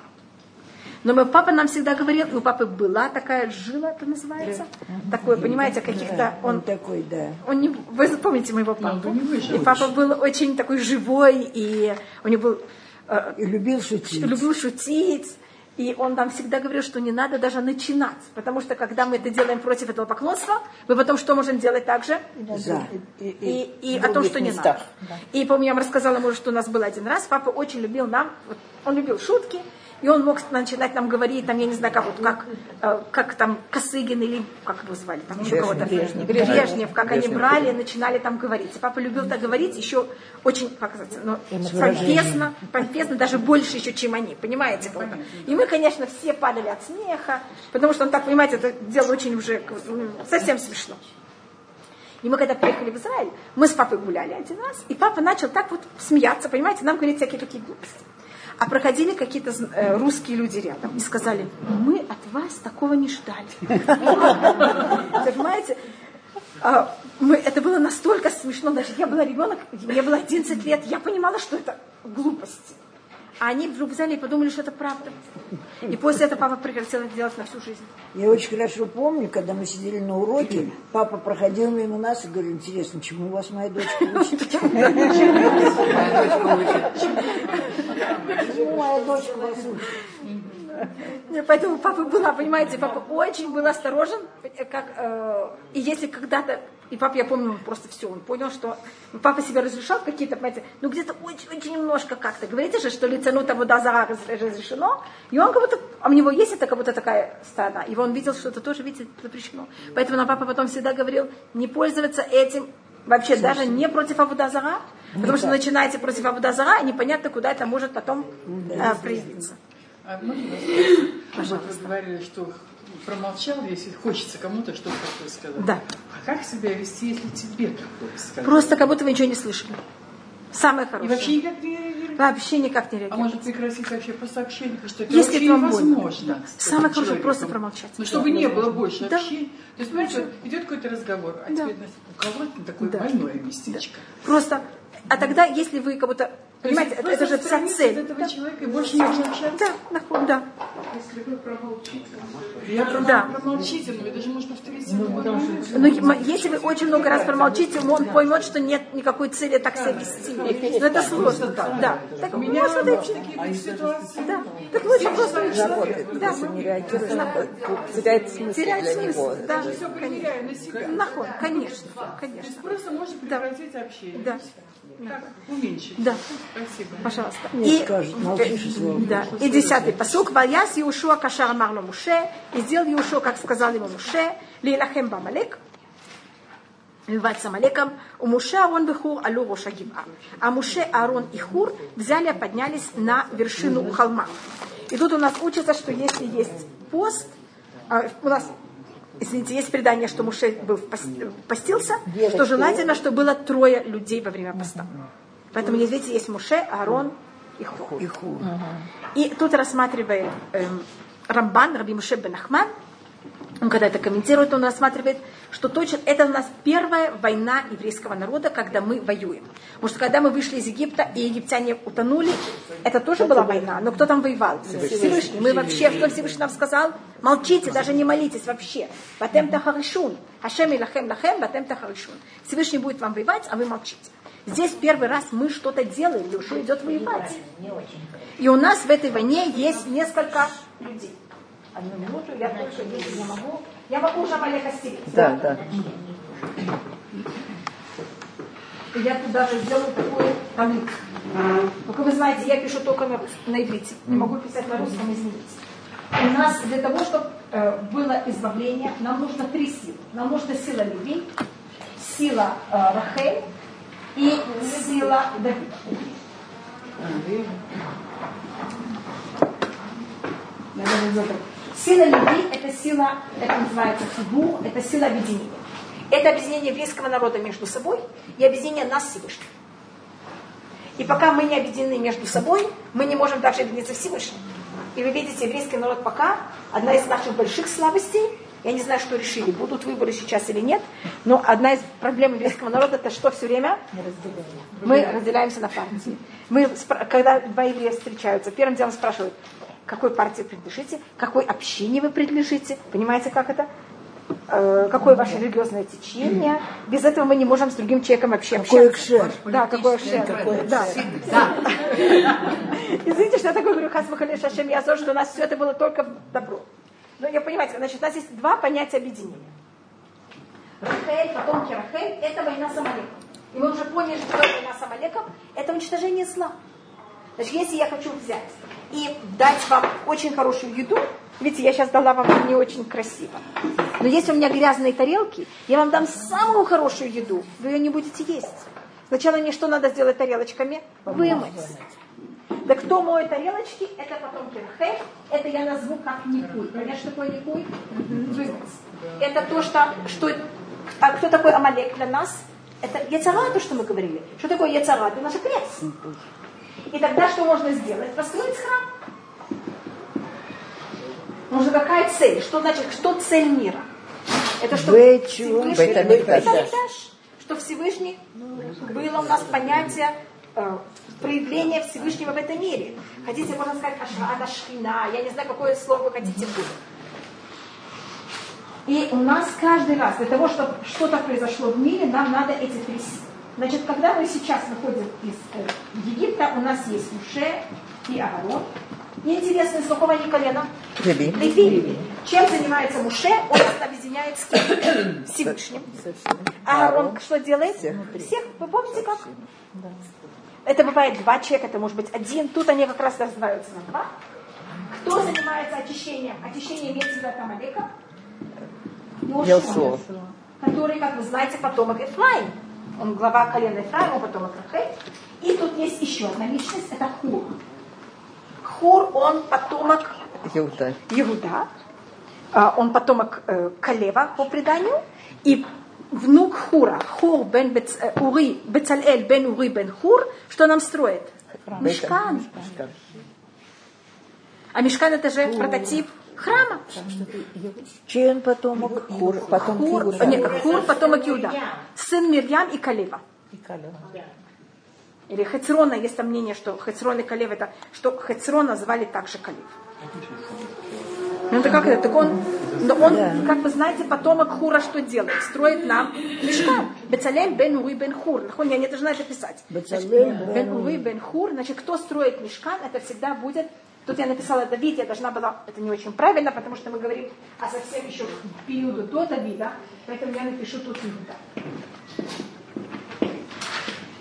Но мой папа нам всегда говорил, и у папы была такая жила, это называется, такое, понимаете, каких-то, Он он, такой, да. он не, вы помните моего он папу? не выжил. И папа был очень такой живой, и у него был, э, И любил шутить. любил шутить, и он нам всегда говорил, что не надо даже начинать, потому что когда мы это делаем против этого поклонства, мы потом что можем делать также? За. и, и о том, что не местах. надо. И помню, я вам рассказала, может, что у нас был один раз. Папа очень любил нам, вот, он любил шутки, и он мог начинать нам говорить, там, я не знаю, как, вот, как, э, как там Косыгин или как его звали, там еще кого-то. Брежнев. Брежнев, как они брали, начинали там говорить. И папа любил так говорить еще очень, как сказать, ну, помпезно, помпезно, даже больше еще, чем они, понимаете? кого-то. И мы, конечно, все падали от смеха, потому что он так, понимаете, это дело очень уже ну, совсем смешно. И мы когда приехали в Израиль, мы с папой гуляли один раз, и папа начал так вот смеяться, понимаете, нам говорить всякие такие глупости. А проходили какие-то э, русские люди рядом и сказали, мы от вас такого не ждали. Понимаете? А, мы, это было настолько смешно, даже я была ребенок, мне было 11 лет, я понимала, что это глупости. А они вдруг взяли и подумали, что это правда. И после этого папа прекратил это делать на всю жизнь. Я очень хорошо помню, когда мы сидели на уроке, папа проходил мимо нас и говорил, интересно, чему вас моя дочка учит? Чему моя дочка вас учит? Поэтому папа была, понимаете, папа очень был осторожен, как, э, и если когда-то, и папа, я помню, он просто все, он понял, что папа себя разрешал какие-то, понимаете, ну где-то очень-очень немножко как-то. Говорите же, что лицанута вода за разрешено, и он как будто, а у него есть это как будто такая сторона, и он видел, что это тоже, видите, запрещено. Поэтому нам папа потом всегда говорил, не пользоваться этим вообще даже не против Абудазара, потому что начинаете против Абудазара, и непонятно, куда это может потом э, проявиться. А можно спросить? Вы говорили, что промолчал, если хочется кому-то что-то такое сказать. Да. А как себя вести, если тебе такое сказать? Просто как будто вы ничего не слышали. Самое И хорошее. вообще никак не реагировать? Вообще никак не А реагировать. может прекратить вообще по сообщению, что это Если вообще это вам больно. невозможно. с Самое хорошее человеком. просто промолчать. Ну, чтобы не было больше Да. общения. То есть, понимаете, вот идет какой-то разговор, а Да. теперь Настя, у кого-то такое Да. больное местечко. Просто, а тогда, если вы как будто, понимаете, это, это же вся цель. этого человека и больше не общаться. Да, нахуй, да. Я промол- Да. промолчите, но это же можно встретиться в другой момент. Но если вы очень много раз промолчите, он поймет, что нет никакой цели так себя вести. Но это сложно. Да. Так У меня можно дойти. такие ситуации. Да. Так лучше просто Работает. Да. Если не реагирует, теряет смысл теряет для смысл. него. Да. Все примеряю на себя. Нахуй, конечно, То конечно. есть просто можно прекратить общение. Да. Так, уменьшить. Да. Спасибо. Пожалуйста. Скажут, молчишь и слово. Да. И десятый посук. Ваяс Иушуа Кашар Амарло Муше. И сделал Иушуа, как сказал ему Муше, Лилахем Бамалек. воевать с Амалеком. У Муше Аарон Бехур алю Роша Гиба. А Муше, Аарон и Хур взяли, поднялись на вершину холма. И тут у нас учится, что если есть пост, а, у нас Извините, есть предание, что Муше был в пос- постился, что желательно, чтобы было трое людей во время поста. Поэтому, видите, есть Муше, Аарон и Хур. И, Хур. и тут рассматривает эм, Рамбан, Раби Муше бен Ахман, он когда это комментирует, он рассматривает, что точно это у нас первая война еврейского народа, когда мы воюем. Потому что когда мы вышли из Египта и египтяне утонули, это тоже была война. Но кто там воевал? Всевышний. Мы вообще, что Всевышний нам сказал? Молчите, даже не молитесь вообще. Батем тахаришун. Хашем и лахем лахем, батем тахаришун. Всевышний будет вам воевать, а вы молчите. Здесь первый раз мы что-то делаем, Иошуа идет воевать. И у нас в этой войне есть несколько людей. Одну минуту, я только, если я могу, я могу уже Амалека стереть. Да, да. Я тут даже сделаю такой таблик. Только вы знаете, я пишу только на, на иврите. Не могу писать на русском, извините. У нас для того, чтобы э, было избавление, нам нужно три силы. Нам нужна сила Леви, сила э, Рахель и сила Давида. Сила любви – это сила, это называется фигу, это сила объединения. Это объединение еврейского народа между собой и объединение нас Всевышним. И пока мы не объединены между собой, мы не можем также объединиться Всевышним. И вы видите, еврейский народ пока одна из наших больших слабостей. Я не знаю, что решили, будут выборы сейчас или нет, но одна из проблем еврейского народа это что все время? Мы разделяемся на партии. Мы, когда два еврея встречаются, первым делом спрашивают, какой партии принадлежите, какой общине вы принадлежите, понимаете, как это? Э, какое ваше религиозное течение. Без этого мы не можем с другим человеком вообще какой общаться. Экшер. Да, какой экшер. Какой да. да. Извините, что я такое говорю, Хасмахали Шашем Язор, что у нас все это было только добро. Но я понимаете, значит, у нас есть два понятия объединения. Рахель, потомки Рахель, это война с Амалеком. И мы уже поняли, что война с Амалеком – это уничтожение зла. Значит, если я хочу взять и дать вам очень хорошую еду, видите, я сейчас дала вам не очень красиво. Но если у меня грязные тарелки, я вам дам самую хорошую еду, вы ее не будете есть. Сначала мне что надо сделать тарелочками? Вымыть. Да кто моет тарелочки? Это потом кирхе. Это я назову как никуй. Понимаешь, что такое никуй? Это то, что, что... А кто такой Амалек для нас? Это яцара, то, что мы говорили. Что такое яцара? Это наша крест. И тогда что можно сделать? Построить храм. Нужна какая цель? Что значит, что цель мира? Это что Всевышний, что Всевышний было у нас понятие э, проявления Всевышнего в этом мире. Хотите, можно сказать, ашрата шхина, я не знаю, какое слово вы хотите будет. И у нас каждый раз для того, чтобы что-то произошло в мире, нам надо эти три силы. Значит, когда мы сейчас выходим из э, Египта, у нас есть Муше и Аарон. И интересно, с какого они колена? Леви. Леви. Чем занимается Муше? Он нас объединяет с кем? Всевышним. А Аарон что делает? Всех. Вы помните как? Это бывает два человека, это может быть один. Тут они как раз разбиваются на два. Кто занимается очищением? Очищение имеется в виду Амалека? Йошуа. Который, как вы знаете, потомок Эфраим. Он глава колена Ефраима, потомок Рахель. И тут есть еще одна личность, это Хур. Хур, он потомок Иуда. Иуда. А, он потомок э, Калева по преданию. И внук Хура, Хур бен Бец, э, Ури, Бецалель бен Ури бен Хур, что нам строит? Мешкан. А Мешкан это же прототип храма. Чей он потомок? Хур, потомок Хур, Иуда. Нет, Хур, потомок Иуда. Сын Мирьям и Калева. И Калева. Или Хецрона, есть там мнение, что Хецрон и Калев это, что Хецрона звали также Калев. Ну это как это? Так он, но он, да. как вы знаете, потомок Хура что делает? Строит нам мешкан. Бецалель бен Ури бен Хур. Я не должна это писать. Бецалель бен Ури бен Хур. Значит, кто строит мешкан, это всегда будет Тут я написала Давид, я должна была, это не очень правильно, потому что мы говорим о совсем еще периоду до Давида, поэтому я напишу тут Иуда.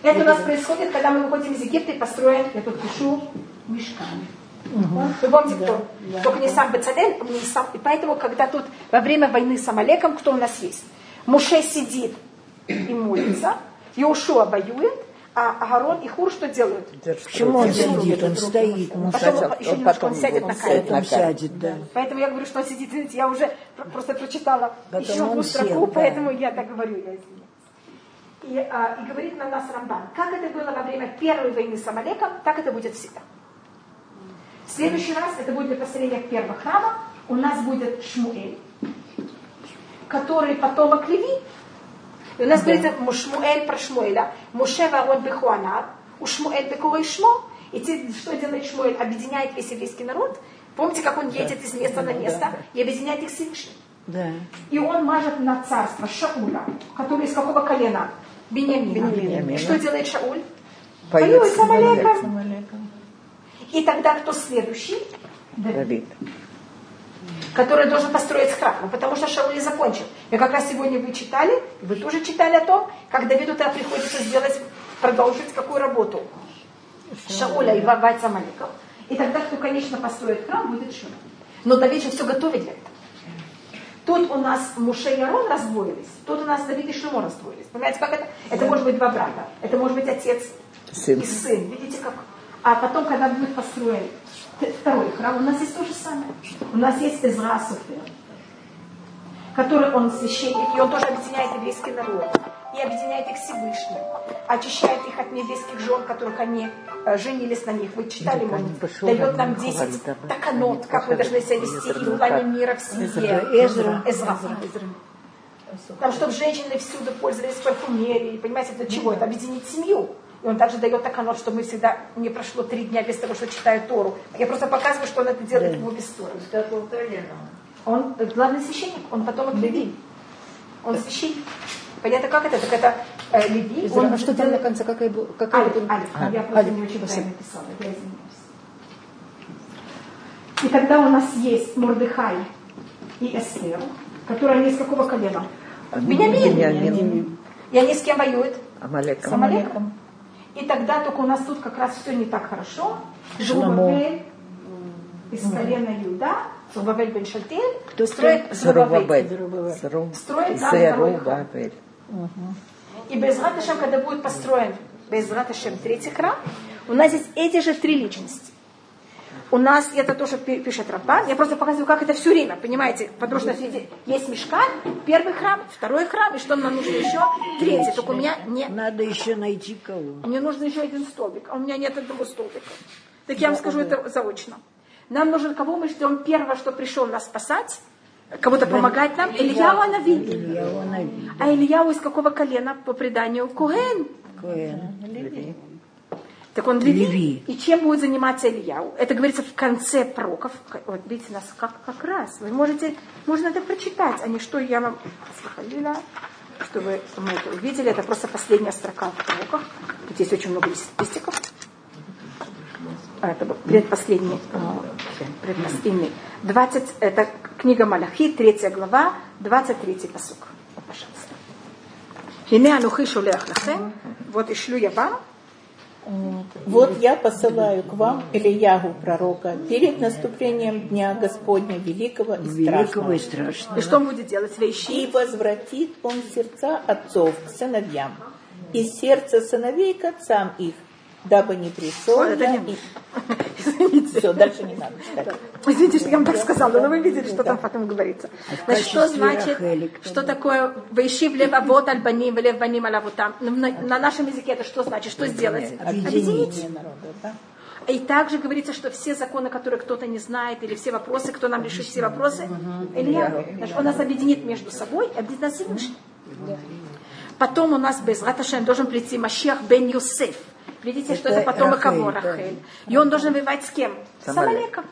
Это у нас происходит, когда мы выходим из Египта и построим, я тут пишу, мешками. Угу. Вы помните, да, кто? Да, Только не сам Бацалель, не сам. И поэтому, когда тут во время войны с Амалеком, кто у нас есть? Муше сидит и молится, Иошуа воюет, а Агарон и Хур что делают? Почему он сидит? Он стоит. Он, потом, он, еще он, потом, он сядет на камень. сядет, да. Поэтому я говорю, что он сидит. Я уже просто прочитала потом еще одну строку, сел, поэтому да. я так говорю. Я И, а, и говорит на нас Рамбан, как это было во время первой войны с Амалеком, так это будет всегда. В следующий раз это будет для построения первого храма. У нас будет Шмуэль, который потомок Леви. И у нас да. говорится Шмуэль про Шмуэля. Муше Варон Бехуанар, у Шмуэль Бекурой Шмо. И те, что делает Шмуэль? Объединяет весь еврейский народ. Помните, как он едет из места на место и объединяет их Всевышним? Да. И он мажет на царство Шауля, который из какого колена? Бениамина. Бениамина. Что делает Шауль? Поет с Амалеком. И тогда кто следующий? Давид. Который должен построить храм. Ну, потому что Шауль закончил. И как раз сегодня вы читали, вы тоже читали о том, как Давиду тогда приходится сделать, продолжить какую работу? Шауля и воевать с. И тогда, кто, конечно, построит храм, будет Шауль. Но Давид же все готовит для этого. Тут у нас Муше и Арон раздвоились, тут у нас Давид и Шлемо раздвоились. Понимаете, как это? Это может быть два брата, это может быть отец сын. и сын. Видите, как? А потом, когда будет построен второй храм, у нас есть то же самое. У нас есть Эзра Суфер, который он священник, и он тоже объединяет еврейский народ и объединяет их Всевышним, очищает их от нееврейских жен, которых они э, женились на них. Вы читали, может, дает нам 10 таканот, как мы должны себя вести и в плане мира в семье. Эзра. Эзра. Там, чтобы женщины всюду пользовались парфюмерией, понимаете, для чего? Это объединить семью. И он также дает таканот, что мы всегда не прошло три дня без того, что читаю Тору. Я просто показываю, что он это делает в обе стороны. Он главный священник, он потом от Леви. Он священник. Понятно, как это? Так это э, Леви. Изра, он, а что там на конце? Как, как Алиф, Алиф. А, я просто Алиф. не очень правильно написала. Я извиняюсь. И тогда у нас есть Мордыхай и Эстер, которые они из какого колена? Бениамин. Бениамин. И они с кем воюют? Амалеком. С Амалеком. И тогда только у нас тут как раз все не так хорошо. Зубавель из колена Юда, Зубавель бен Шальтель, кто строит Зубавель. Строит Зубавель. И Безрат Ашем, когда будет построен Безрат Ашем третий храм, у нас есть эти же три личности. У нас это тоже пишет Рамбан. Я просто показываю, как это все время, понимаете? Потому что есть мешкан, первый храм, второй храм, и что нам нужно еще? Третий. Только у меня не... Надо еще найти кого. Мне нужно еще один столбик, а у меня нет одного столбика. Так я вам скажу это заочно. Нам нужен кого мы ждем первого, что пришел нас спасать, кого-то помогать нам. Ильяу Анави. А Ильяу из какого колена по преданию? Куэн. Куэн. Так он Леви. Леви. И чем будет заниматься Ильяу? Это говорится в конце пророков. Вот видите, нас как, как раз. Вы можете, можно это прочитать, а не что я вам схалила, чтобы мы это увидели. Это просто последняя строка в пророках. Тут есть очень много листиков. А, это предпоследний, а, предпоследний. 20, это книга Малахи, третья глава, 23 посук. Пожалуйста. Хине анухи шулех лахем. Вот и шлю я вам вот я посылаю к вам Ильягу пророка перед наступлением Дня Господня Великого и Великого и страшного. И что он будет делать? Вещи? И возвратит он сердца отцов к сыновьям, и сердце сыновей к отцам их, дабы не Ой, я не... Извините. Все, дальше не надо читать. Извините, что я вам так сказала, но вы видели, что там потом говорится. Значит, что значит, что такое «Вейши в лев авот альбаним, в лев баним алавутам»? На нашем языке это что значит? Что сделать? Объединить. И также говорится, что все законы, которые кто-то не знает, или все вопросы, кто нам решит все вопросы, Илья, он нас объединит между собой, объединит нас Всевышний. Потом у нас без Раташем должен прийти Машех бен Юсеф. Видите, это что это потомок кого Рахель. Да. И он должен воевать с кем? С Амалеком.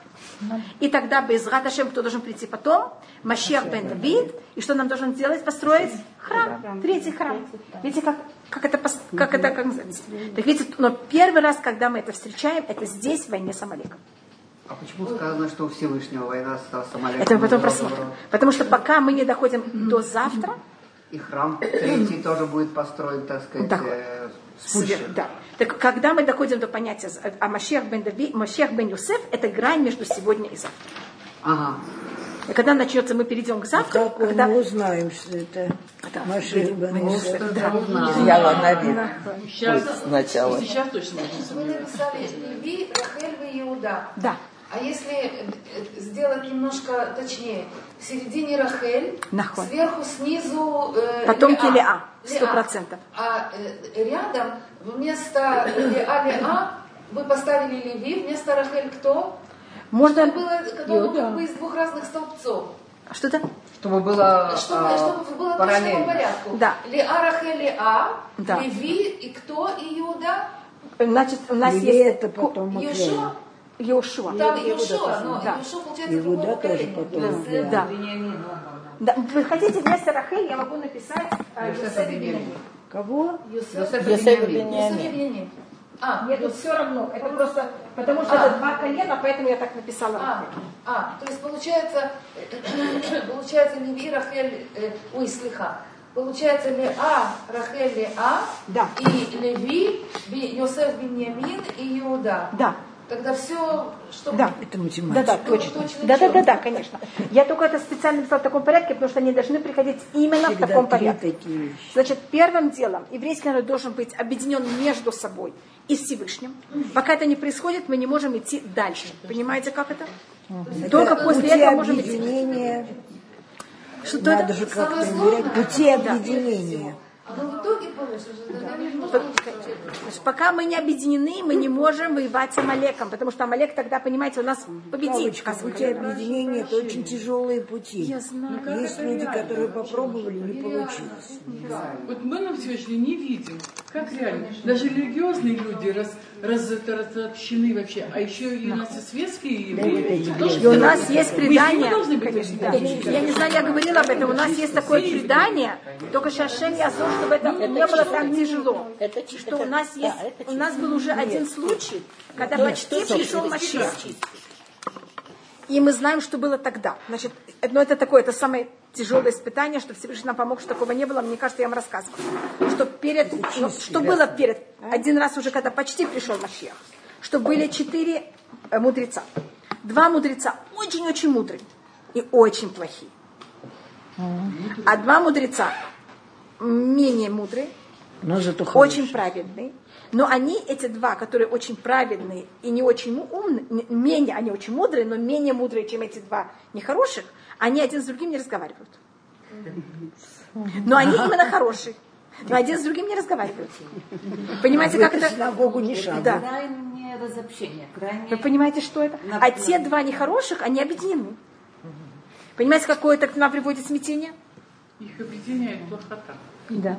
И тогда без Раташем кто должен прийти потом? Машех бен Давид. И что нам должен сделать? Построить храм. Третий храм. Видите, как, как это, как это как называется? Так видите, но первый раз, когда мы это встречаем, это здесь, в войне с Амалеком. А почему сказано, что у Всевышнего война с Амалеком? Это мы потом просмотрим. Потому что пока мы не доходим до завтра, и храм третий тоже будет построен, так сказать, да. э, Да. Так когда мы доходим до понятия а Машех бен, Дави, Машех бен Юсеф, это грань между сегодня и завтра. Ага. И когда начнется, мы перейдем к завтра. А как когда... мы узнаем, что это да. Машех бен Юсеф? Да. Я Ланавид. Сейчас, сначала. Сейчас точно Вы написали Леви, Рахель и Иуда. Да. А если э, сделать немножко точнее, в середине Рахель, Нахуй. сверху, снизу... Э, Потом Леа, сто процентов. А э, рядом вместо Леа, Леа вы поставили Леви, вместо Рахель кто? Можно... Чтобы было, когда как бы из двух разных столбцов. Что-то? Чтобы было чтобы, а, чтобы было параллельно. по порядку. Да. Леа, Рахель, Леа, да. Леви и кто? Иуда? Значит, у нас Леви есть... это потом Йошуа? Йошуа. Там Йошуа, но да. Йошуа получается Иуда другого тоже поколения. потом. Да. да. Вы хотите вместо Рахель, я могу написать э, Йосеф и Бенямин. Кого? Йосеф. Беньямин. А, Нет, тут все равно. Это просто потому что А. это два колена, поэтому я так написала. А, а, то есть получается, получается Леви, Рахель, э, ой, слыха. Получается Леа, Рахель, Леа, Да. и Леви, Йосеф, Беньямин и Иуда. Да. Тогда все, что... Да. Это Да, математика. да, Было точно. точно Да, да, да, да, конечно. Я только это специально написала в таком порядке, потому что они должны приходить именно в Всегда таком три порядке. такие вещи. Значит, первым делом еврейский народ должен быть объединен между собой и Всевышним. Пока это не происходит, мы не можем идти дальше. Понимаете, как это? Только Это после этого можем идти. объединения. Что Надо это? же как-то пути объединения. Но в итоге получится, что тогда получиться. Значит, пока мы не объединены, мы не можем воевать с Амалеком, потому что Амалек тогда, понимаете, у нас победит. Павочка, пути объединения это очень тяжелые пути. Я знаю. Есть люди, которые попробовали, не получилось. Вот мы на сегодня не видим, как реально. Даже религиозные люди раз, раз, разобщены вообще, а еще и у нас и светские евреи. тоже И у нас есть предание, конечно, да. я не знаю, я говорила об этом, у нас есть такое предание, только Шашем я слышу, чтобы это не было так тяжело. Что у нас да, есть, у нас был уже один случай, когда Да, почти пришел? Машех. И мы знаем, что было тогда. Значит, но это такое, это самое тяжелое испытание, что Всевышний нам помог, что такого не было. Мне кажется, я вам рассказывала. Что перед, ну, что было перед, один раз уже, когда почти пришел Машех, что были четыре э, мудреца. Два мудреца очень-очень мудрые и очень плохие. А два мудреца менее мудрые, Но зато очень праведные. Но они, эти два, которые очень праведные и не очень умные, не- менее, они очень мудрые, но менее мудрые, чем эти два нехороших, они один с другим не разговаривают. Но они именно хорошие. Но один с другим не разговаривают. Понимаете, как это? Синагогу не шагу. Да. Крайнее разобщение, крайнее... Вы понимаете, что это? А те два нехороших, они объединены. Понимаете, какое это к нам приводит смятение? Их объединяет плохота. Да.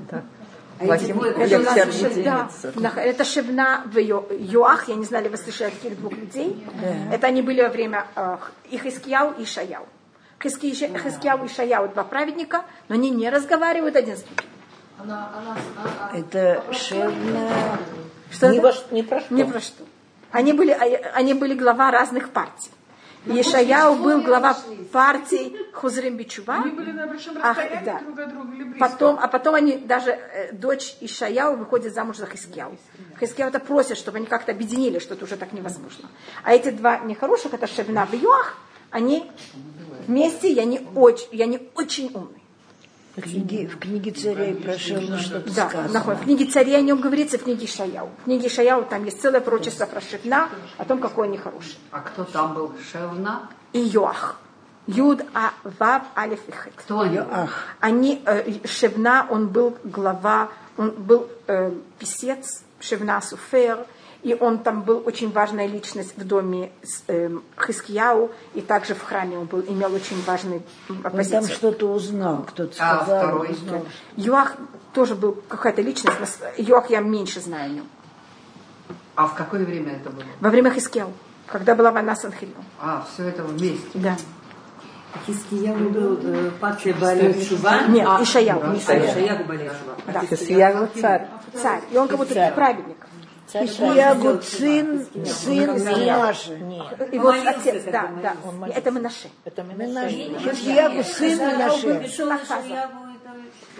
Это, людям у нас все уже, да, да, это Шевна в Йо- Йоах, я не знаю, ли вы слышали о таких двух людей. Это они были во время э, и Хискияу, и Шаяу. Хиски- Хискияу и Шаяу два праведника, но они не разговаривают один с другим. Это Шевна. Что Ни, это? во ни про что. Ни про что. Они были, а- они были глава разных партий. Ешаяу был глава партии Хузрим Бичува. Они были на большом Ах, расстоянии да. друг от друга или близко. Потом, а потом они, даже э, дочь Ишаяу выходит замуж за Хискияу. Хискияу это просит, чтобы они как-то объединили, что это уже так невозможно. А эти два нехороших, это Шевна и Юах, они вместе, и они очень, и они очень умные. В книге, в книге царя и про Шевну что-то Да, сказано. нахуй. в книге царей о нем говорится, в книге Шаяу. В книге Шаяу там есть целое пророчество про Шевна, о том, какой он нехороший. А кто там был? Шевна? И Йоах. Юд, А, Вав, Алиф и Хет. Кто они? Ах, Они, э, Шевна, он был глава, он был э, писец, Шевна Суфер, и он там был очень важная личность в доме с, э, Хискияу, и также в храме он был, имел очень важный м, он там позицию. что-то узнал, кто-то А сказал, второй узнал. Юах тоже был какая-то личность, Юах я меньше знаю о нем. А в какое время это было? Во время Хискияу, когда была война с Анхелем. А, все это вместе. Да. Хискияу был э, падший Балей Шува. Нет, а, Ишаяу. а, Ишаяу Балей Шува. Да. Хискияу царь. Царь. И он как будто праведник. Ягу сын, сын Менаше. И вот отец, да, да. Это Менаше. Это Менаше. Ягу сын Менаше.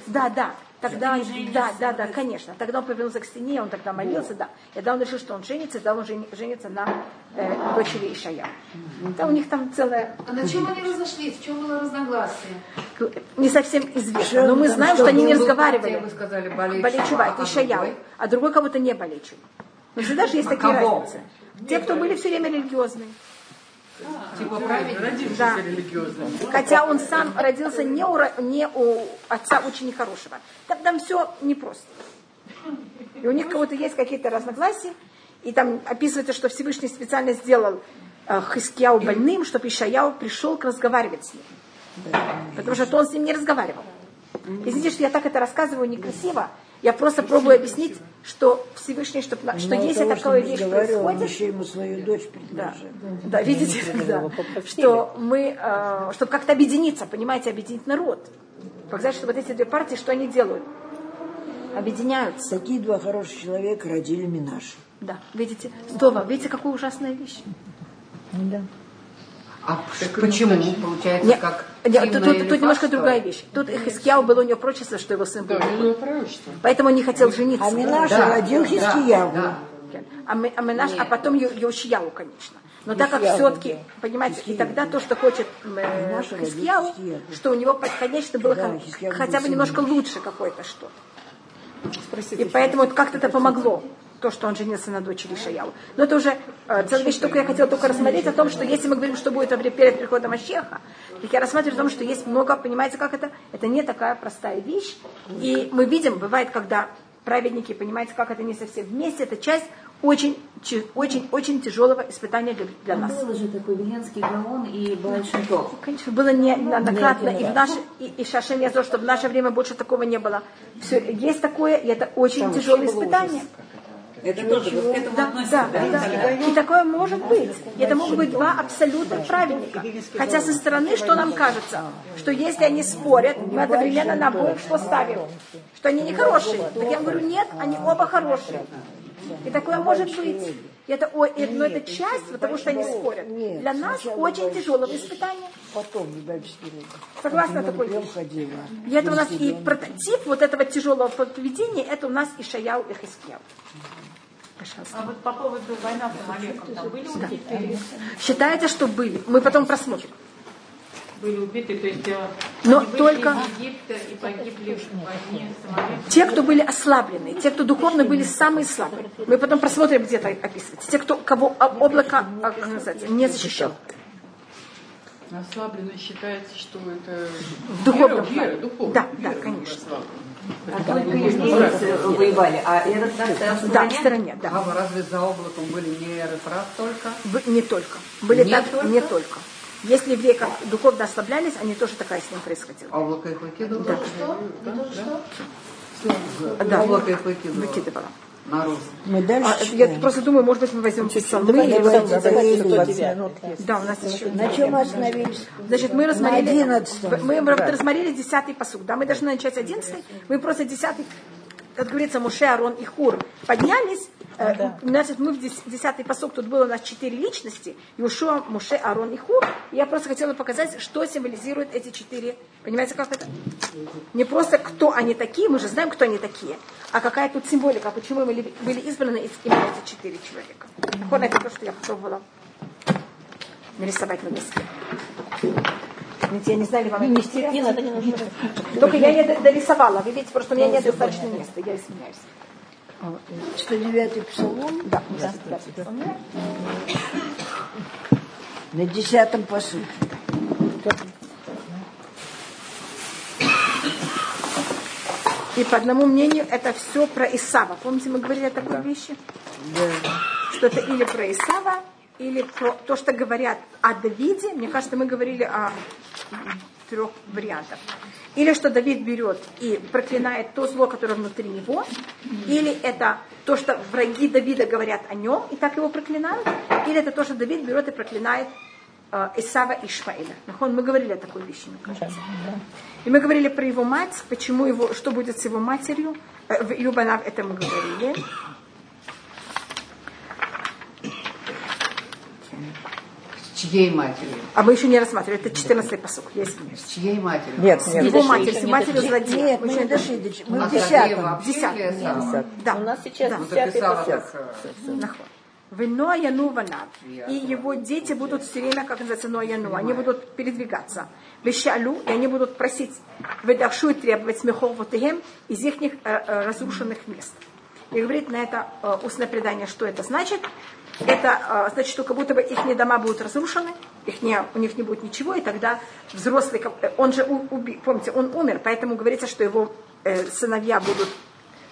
Да, да. Тогда, да, да, да, конечно. Тогда он повернулся к стене, он тогда молился, да. И тогда он решил, что он женится, и тогда он жени- женится на э, дочери Ишая. Да, у них там целая, а на чем они разошлись? В чем было разногласие? не совсем известно, но мы знаем, что они не разговаривали. Вы сказали, Болечува, это Ишаяу, а другой кого-то не Болечува. Но всегда же есть А такие кого? разницы. Те, кто были все время религиозные. Типа праведник? Да. Хотя он сам родился не у, не у отца очень нехорошего. Там, там все непросто. И у них кого-то есть какие-то разногласия, и там описывается, что Всевышний специально сделал э, Хискияу больным, чтобы Ишаяу пришел к разговаривать с ним. Потому что он с ним не разговаривал. Извините, что я так это рассказываю некрасиво. Я просто пробую объяснить, что Всевышний, что, что Мало если того, такая что вещь происходит, еще ему свою дочь да, предложил. да, видите, да, что мы, э, чтобы как-то объединиться, понимаете, объединить народ. Показать, что вот эти две партии, что они делают? Объединяются. Такие два хороших человека родили Минашу. Да, видите, здорово, видите, какая ужасная вещь. Да. А почему? Получается, Не, как тут, тут- тут немножко другая вещь. Тут Хискияу было у него прочество, что его сын был. Да, у него пророчество. Поэтому он не хотел жениться. А Минаша Да, родил да, Хискияву. да. А, а, мы наш, а потом Йошияу, конечно. Но так как все-таки, понимаете, и тогда то, что хочет э, Хискияу, Хискияву. что у него конечно было хотя был бы немножко лучше какое-то что-то. И поэтому вот как-то это помогло, то, что он женился на дочери Шаяу. Но это уже э, целая вещь, только я хотела только рассмотреть о том, что если мы говорим, что будет перед приходом Ащеха, так я рассматриваю о том, что есть много, понимаете, как это? Это не такая простая вещь. И мы видим, бывает, когда праведники, понимаете, как это не совсем вместе, это часть очень, очень, очень тяжелого испытания для, для нас. Был же такой Венский Гаон и Большинтов. Конечно, было не- неоднократно, и в наше, и, и Шашем я что в наше время больше такого не было. Все, есть такое, и это очень тяжелое испытание. Это тоже вот к этому Да, относится. да, да. И такое может быть. Это могут быть два абсолютно праведника. Хотя со стороны, что нам кажется, что если они спорят, мы одновременно на обоих что ставим? Что они нехорошие. Так я говорю, нет, они оба хорошие. И такое может быть. Это, о- и- но это часть, потому что они спорят. Для нас очень тяжелое испытание. Потом. Согласна такой вещи. И это у нас и прототип вот этого тяжелого поведения, это у нас и Шаяу, и Хискияу. Пожалуйста. А вот по поводу войны с Амалеком, там были убиты? Считается, что были. Мы потом просмотрим. Были убиты, то есть э, Но они только- из Египта и погибли в войне с Амалеком. Те, кто были ослаблены, те, кто духовно были самые слабые. Мы потом просмотрим, где это описывается. Те, кто, кого об- облако а, не защищал. Ослабленно считается, что это В вера, вера, духовная. Да, да, конечно. А только евреи воевали, а этот как-то Да, в стороне? стороне, да. А разве за облаком были не Эрефрат только? В- Не только. Были Не так, только? не только. Если евреи как духовно ослаблялись, они тоже такая с ним происходила. Облако их выкидывало? Да, Облако их выкидывало выкидывала. Наружу. Мы дальше А, я просто думаю, может быть, мы возьмем псалмы. Сто давайте. девятый. Да, у нас еще. На чем мы остановились? Значит, мы рассмотрели, На одиннадцатом. мы рассмотрели десятый посуд. Да, мы должны начать одиннадцатый. Мы просто десятый, как говорится, Муше, Арон и Хур поднялись. Э, Значит, мы в дес- десятый посуд, тут было у нас четыре личности. Иушуа, Муше, Арон и Хур. Я просто хотела показать, что символизируют эти четыре. Понимаете, как это? Не просто кто они такие, мы же знаем, кто они такие, а какая тут символика, почему мы ли- были избраны из- именно эти четыре человека. Вот это то, что я попробовала нарисовать на доске. Видите, я не знаю, ли вам это Не интересно. надо, не нужно. Только я не дорисовала. Вы видите, просто у меня нет достаточно места. Я извиняюсь. 109-й псалом Да, да, да. на десятом посуде. И по одному мнению, это все про Исава. Помните, мы говорили о такой вещи? Что это или про Исава, или про то, что говорят о Давиде. Мне кажется, мы говорили о трех вариантах. Или что Давид берет и проклинает то зло, которое внутри него, или это то, что враги Давида говорят о нем, и так его проклинают, или это то, что Давид берет и проклинает э, Исава и Ишмаэля. Нахон, Мы говорили о такой вещи, мне кажется. И мы говорили про его мать, почему его, что будет с его матерью. Э, В Юбанав это мы говорили. Чьей матерью? А мы еще не рассматривали. Это 14-й посок. Я извиняюсь. С чьей матерью? Нет, Его матерь, с матерью злодея. Нет, Мы мы еще не дошли до Мы в десятом. Эсава? Да. У нас сейчас Ну десятый э, Яну Ванав. И его дети будут все время, как называется, но Яну. Они будут передвигаться. Вещалю, и они будут просить выдавшу и требовать смехов вот из их разрушенных мест. И говорит на это э, устное предание, что это значит. Это э, значит, что как будто бы их дома будут разрушены, их не, у них не будет ничего, и тогда взрослый, э, он же убил, помните, он умер, поэтому говорится, что его э, сыновья будут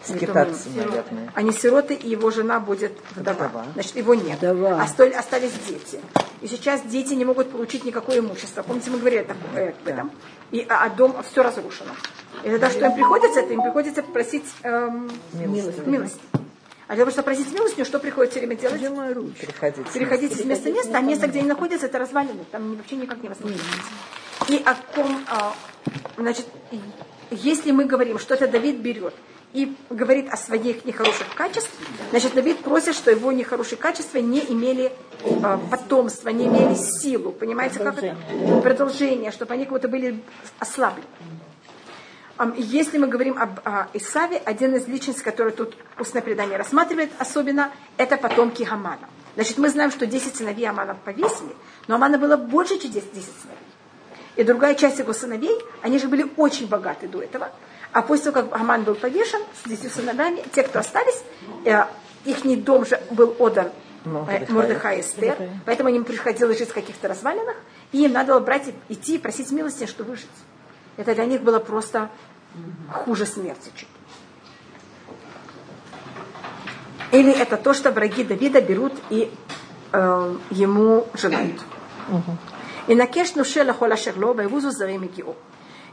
скитаться, наверное. Они сироты, и его жена будет вдова. вдова. Значит, его нет. Вдова. Остались дети. И сейчас дети не могут получить никакое имущество. Помните, мы говорили об этом. И, а, а дом все разрушено. И тогда что им приходится? Это им приходится просить эм, милость. милость. А для того, чтобы просить милостыню, что приходится все время делать? Переходить. Переходить с места в место, а место, где они находятся, это развалины. Там вообще никак не возможно. И о ком, а, значит, если мы говорим, что это Давид берет и говорит о своих нехороших качествах, значит, Давид просит, что его нехорошие качества не имели э, потомства, не имели силу. Понимаете, как это? Продолжение, чтобы они как будто были ослаблены. Если мы говорим об Исаве, один из личностей, который тут устное предание рассматривает особенно, это потомки Хамана. Значит, мы знаем, что 10 сыновей Амана повесили, но Амана было больше, чем 10, 10 сыновей. И другая часть его сыновей, они же были очень богаты до этого. А после того, как Аман был повешен с десятью сыновьями, те, кто остались, э, их дом же был отдан э, Мордыхай и Эстер, поэтому им приходилось жить в каких-то развалинах, и им надо было брать, идти и просить милости, чтобы выжить. Это для них было просто хуже смерти чуть. Или это то, что враги Давида берут и э, ему желают. И накеш нуше лахола шерло, вайвузу зареми гио.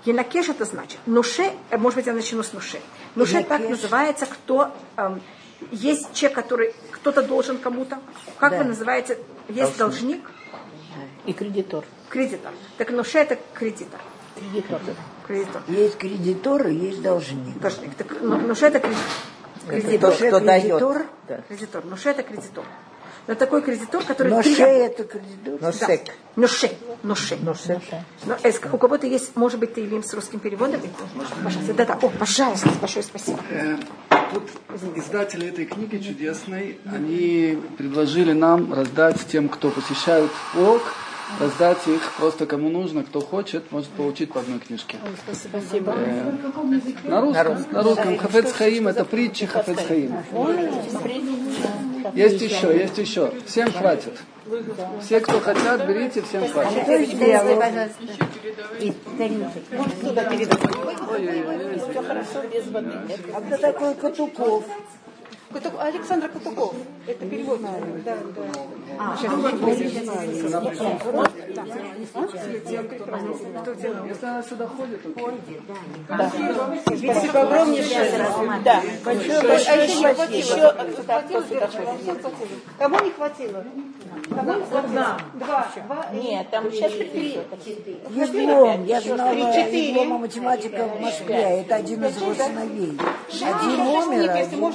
Янакеш это значит. Нуше, э, может быть, я начну с нуше. Нуше так называется, кто эм, есть человек, который кто-то должен кому-то. Как да. вы называете? Есть должник. И кредитор. Кредитор. Так нуше это кредитор. Кредитор. Кредитор. Есть кредитор и есть должник. Должник. Так, нуше это кредитор. Кредитор. Кто, кто кредитор. дает. Да. Кредитор. Нуше это кредитор но такой кредитор, который... Ноше это кредитор? Носек. Да. Ноше. Ноше. Ноше. Но, э, у кого-то есть, может быть, Таилим с русским переводом? Пожалуйста. Да-да. О, пожалуйста. Большое спасибо. Э, тут издатели этой книги чудесной, они предложили нам раздать тем, кто посещает урок, раздать их просто кому нужно, кто хочет, может получить по одной книжке. Спасибо. Э, на русском. На русском. Хафец Хаим это притча Хафец Хаим. Есть еще, есть еще. Всем хватит. Все, кто хотят, берите, всем хватит. Все хорошо без воды. А кто такой Катуков? Александр Катуков. Это перевод. Да, да. А, сейчас. Если она сюда ходит, да. Спасибо огромнейшее. Да. Большое, большое. А еще не хватило. Кому не хватило? Кому не хватило? Два. Нет, там сейчас три. Еблом. Я знала Еблома математика в Москве. Это один из его сыновей. Один умер, один...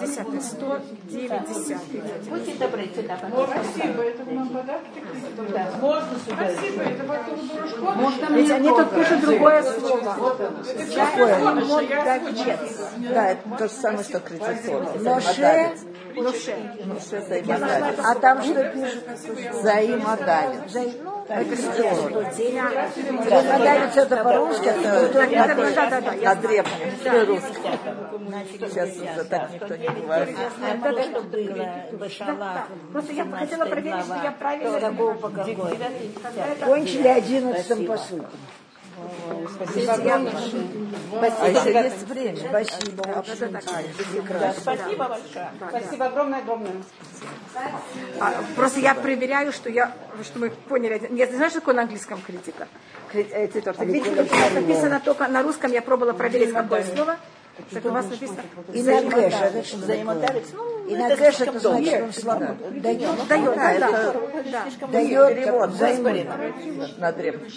Десятый, сто девять десятый. Будьте добры, сюда, Спасибо, это нам подарки Да. Можно сюда. Спасибо, это потом Можно Ведь они тут пишут другое слово. Да, это то же самое, что кредитор. Ноше, Ноше. Ноше взаимодавец. А там что пишут? Взаимодавец. Это здорово. Взаимодавец это по-русски, это на древнем, русском. Сейчас уже так никто не говорит. Просто я хотела проверить, что я правильно... Кончили одиннадцатым по сути. Спасибо огромное. А еще есть время. Спасибо. Спасибо большое. Спасибо огромное, огромное. А, просто я проверяю, что я, что мы поняли. Я знаешь, что такое на английском критика? Критика. Написано только на русском. Я пробовала проверить какое слово. Так у вас написано? И на кэш, это что Взаимодавец, ну, И на кэш это значит, он слабо. Дает, дает, да, да. Дает перевод, взаимодавец. На древнем.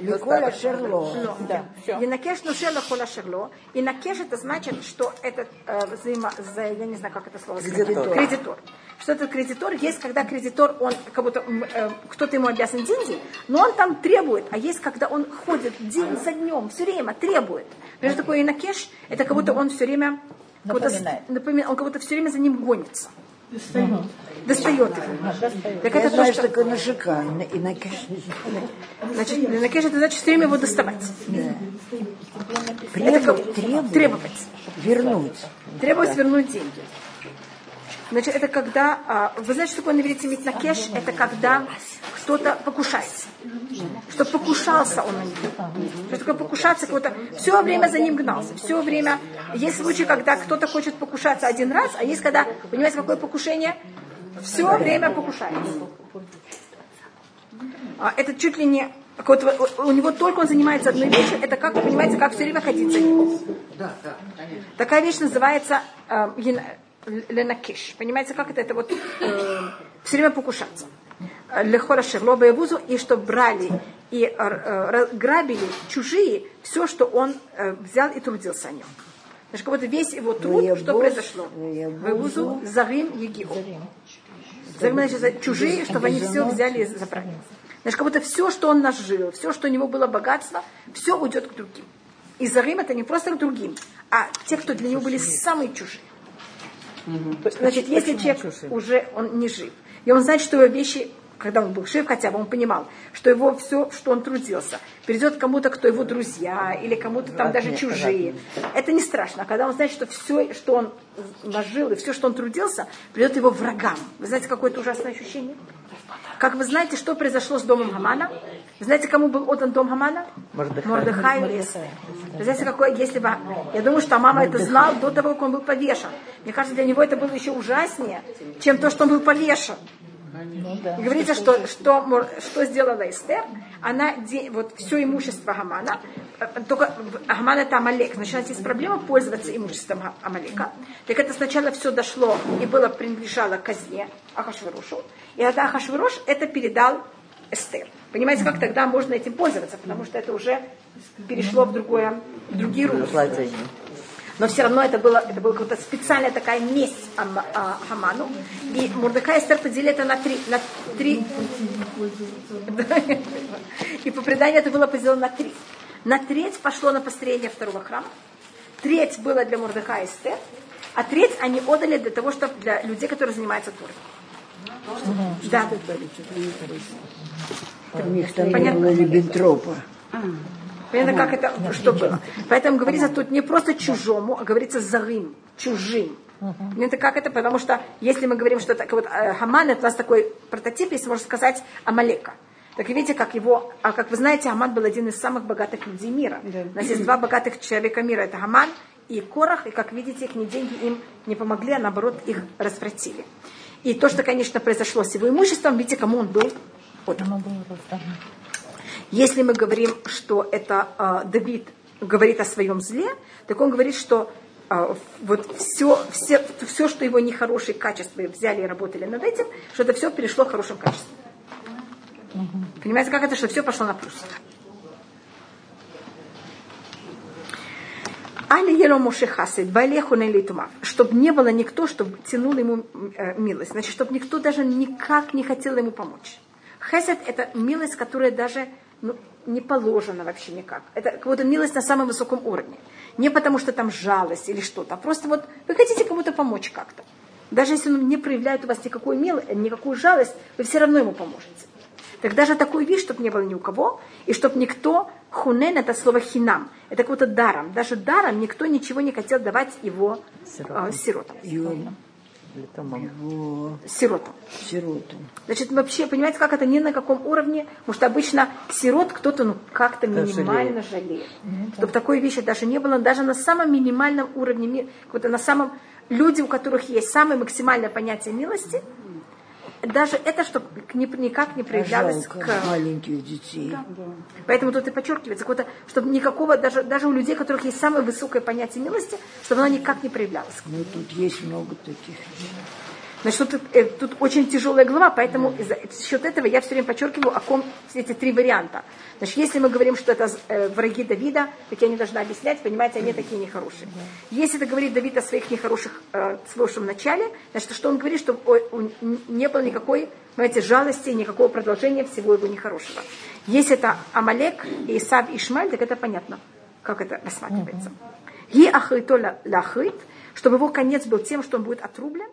Ликоля шерло. Да. И на кэш нушела кола шерло. И на кэш это значит, что этот взаимо, я не знаю, как это слово сказать. Кредитор что этот кредитор есть, когда кредитор, он как будто э, кто-то ему обязан деньги, но он там требует, а есть, когда он ходит день за днем, все время требует. Между такой инакеш, это как будто он все время напоминает. напоминает, он как будто все время за ним гонится. Достает. Угу. Достает его. Так это знаешь, то, что... такое нажика, и накеш. Значит, накеш это значит все время его доставать. Да. Требовать, требовать. Вернуть. Требовать вернуть деньги. Значит, это когда, а, вы знаете, что такое на иврите митнакеш? Это когда кто-то покушается. Что покушался он на него. Что такое покушаться? Кто-то все время за ним гнался. Все время. Есть случаи, когда кто-то хочет покушаться один раз, а есть когда, понимаете, какое покушение? Все время покушается. А это чуть ли не у него только он занимается одной вещью, это как, понимаете, как все время ходить за ним. Да, да, конечно. Такая вещь называется э, ленакиш. Понимаете, как это? Это вот э, все время покушаться. Лехора шерлоба и вузу, и что брали и э, грабили чужие все, что он э, взял и трудился о нем. Значит, как будто весь его труд, что произошло? Вывузу Зарим Егиу. Зарим, значит, чужие, чтобы они все взяли и забрали. Значит, как будто все, что он нажил, все, что у него было богатство, все уйдет к другим. И Зарим это не просто к другим, а те, кто для него были самые чужие. Значит, если человек уже он не жив, и он знает, что его вещи, когда он был жив хотя бы, он понимал, что его все, что он трудился, перейдет кому-то, кто его друзья, или кому-то там даже чужие. Это не страшно. Когда он знает, что все, что он нажил, и все, что он трудился, придет его врагам. Вы знаете, какое это ужасное ощущение? Как вы знаете, что произошло с домом Хамана? Вы знаете, кому был отдан дом Хамана? Мордыхаю и Эстер. Вы знаете, какое, если бы... Я думаю, что мама это знал до того, как он был повешен. Мне кажется, для него это было еще ужаснее, чем то, что он был повешен. Ну, да. Говорится, что, что, что сделала Эстер? Она, вот все имущество Хамана, э, только Хаман это Амалек, началась есть проблема пользоваться имуществом Амалека. Так это сначала все дошло и было принадлежало казне Ахашварушу. И тогда Ахашваруш это передал Эстер. Понимаете, как тогда можно этим пользоваться, потому что это уже перешло в, другое, в другие руки но все равно это было, это была какая-то специальная такая месть Ам, а, Хаману. И Мурдыка и Эстер поделили это на три. На три. И по преданию это было поделено на три. На треть пошло на построение второго храма. Треть было для Мурдыка и Эстер. А треть они отдали для того, чтобы для людей, которые занимаются туром. Да. У них там Понятно? было Риббентропа. Понятно, как это, что было. Поэтому говорится тут не просто чужому, а говорится зарым, чужим. Это как это, потому что если мы говорим, что так, вот э, Хаман, это у нас такой прототип, если можно сказать, Амалека. Так видите, как его, а как вы знаете, Хаман был один из самых богатых людей мира. У нас есть два богатых человека мира, это Хаман и Корах, и как видите, их не деньги им не помогли, а наоборот их развратили. И то, что, конечно, произошло с его имуществом, видите, кому он был отдан. Если мы говорим, что это э, Давид говорит о своем зле, так он говорит, что э, вот все, все, все, что его нехорошие качества взяли и работали над этим, что это все перешло в хорошем качестве. Угу. Понимаете, как это, что все пошло на плюс? Али ело мушехасид, балеху чтобы не было никто, чтобы тянул ему э, милость. Значит, чтобы никто даже никак не хотел ему помочь. Хесед – это милость, которая даже ну, не положено вообще никак. Это как будто милость на самом высоком уровне. Не потому, что там жалость или что-то, а просто вот вы хотите кому-то помочь как-то. Даже если он не проявляет у вас никакую, мил, никакую жалость, вы все равно ему поможете. Так даже такую вещь, чтобы не было ни у кого, и чтобы никто, хунен это слово хинам, это как будто даром. Даже даром никто ничего не хотел давать его сиротам. Э, сиротам его... сиротам. Сиротам. Значит, вообще, понимаете, как это ни на каком уровне, потому что обычно сирот кто-то ну, как-то минимально жалеет. жалеет. Mm-hmm. Чтобы такой вещи даже не было, даже на самом минимальном уровне, вот на самом люди, у которых есть самое максимальное понятие милости, даже это, что никак не проявлялось а к маленьких детей. Да. Поэтому тут и подчеркивается, чтобы никакого, даже, даже у людей, у которых есть самое высокое понятие милости, чтобы оно никак не проявлялось. Ну, тут есть много таких. Значит, тут, э, тут очень тяжелая глава, поэтому за счет этого я все время подчеркиваю, о ком эти три варианта. Значит, если мы говорим, что это э, враги Давида, так я не должна объяснять, понимаете, они такие нехорошие. Если это говорит Давид о своих нехороших, э, своем начале, значит, что он говорит, что не было никакой, понимаете, жалости, никакого продолжения всего его нехорошего. Если это Амалек, Исав и Ишмаль, так это понятно, как это рассматривается. Ги ахрито лахрит, чтобы его конец был тем, что он будет отрублен,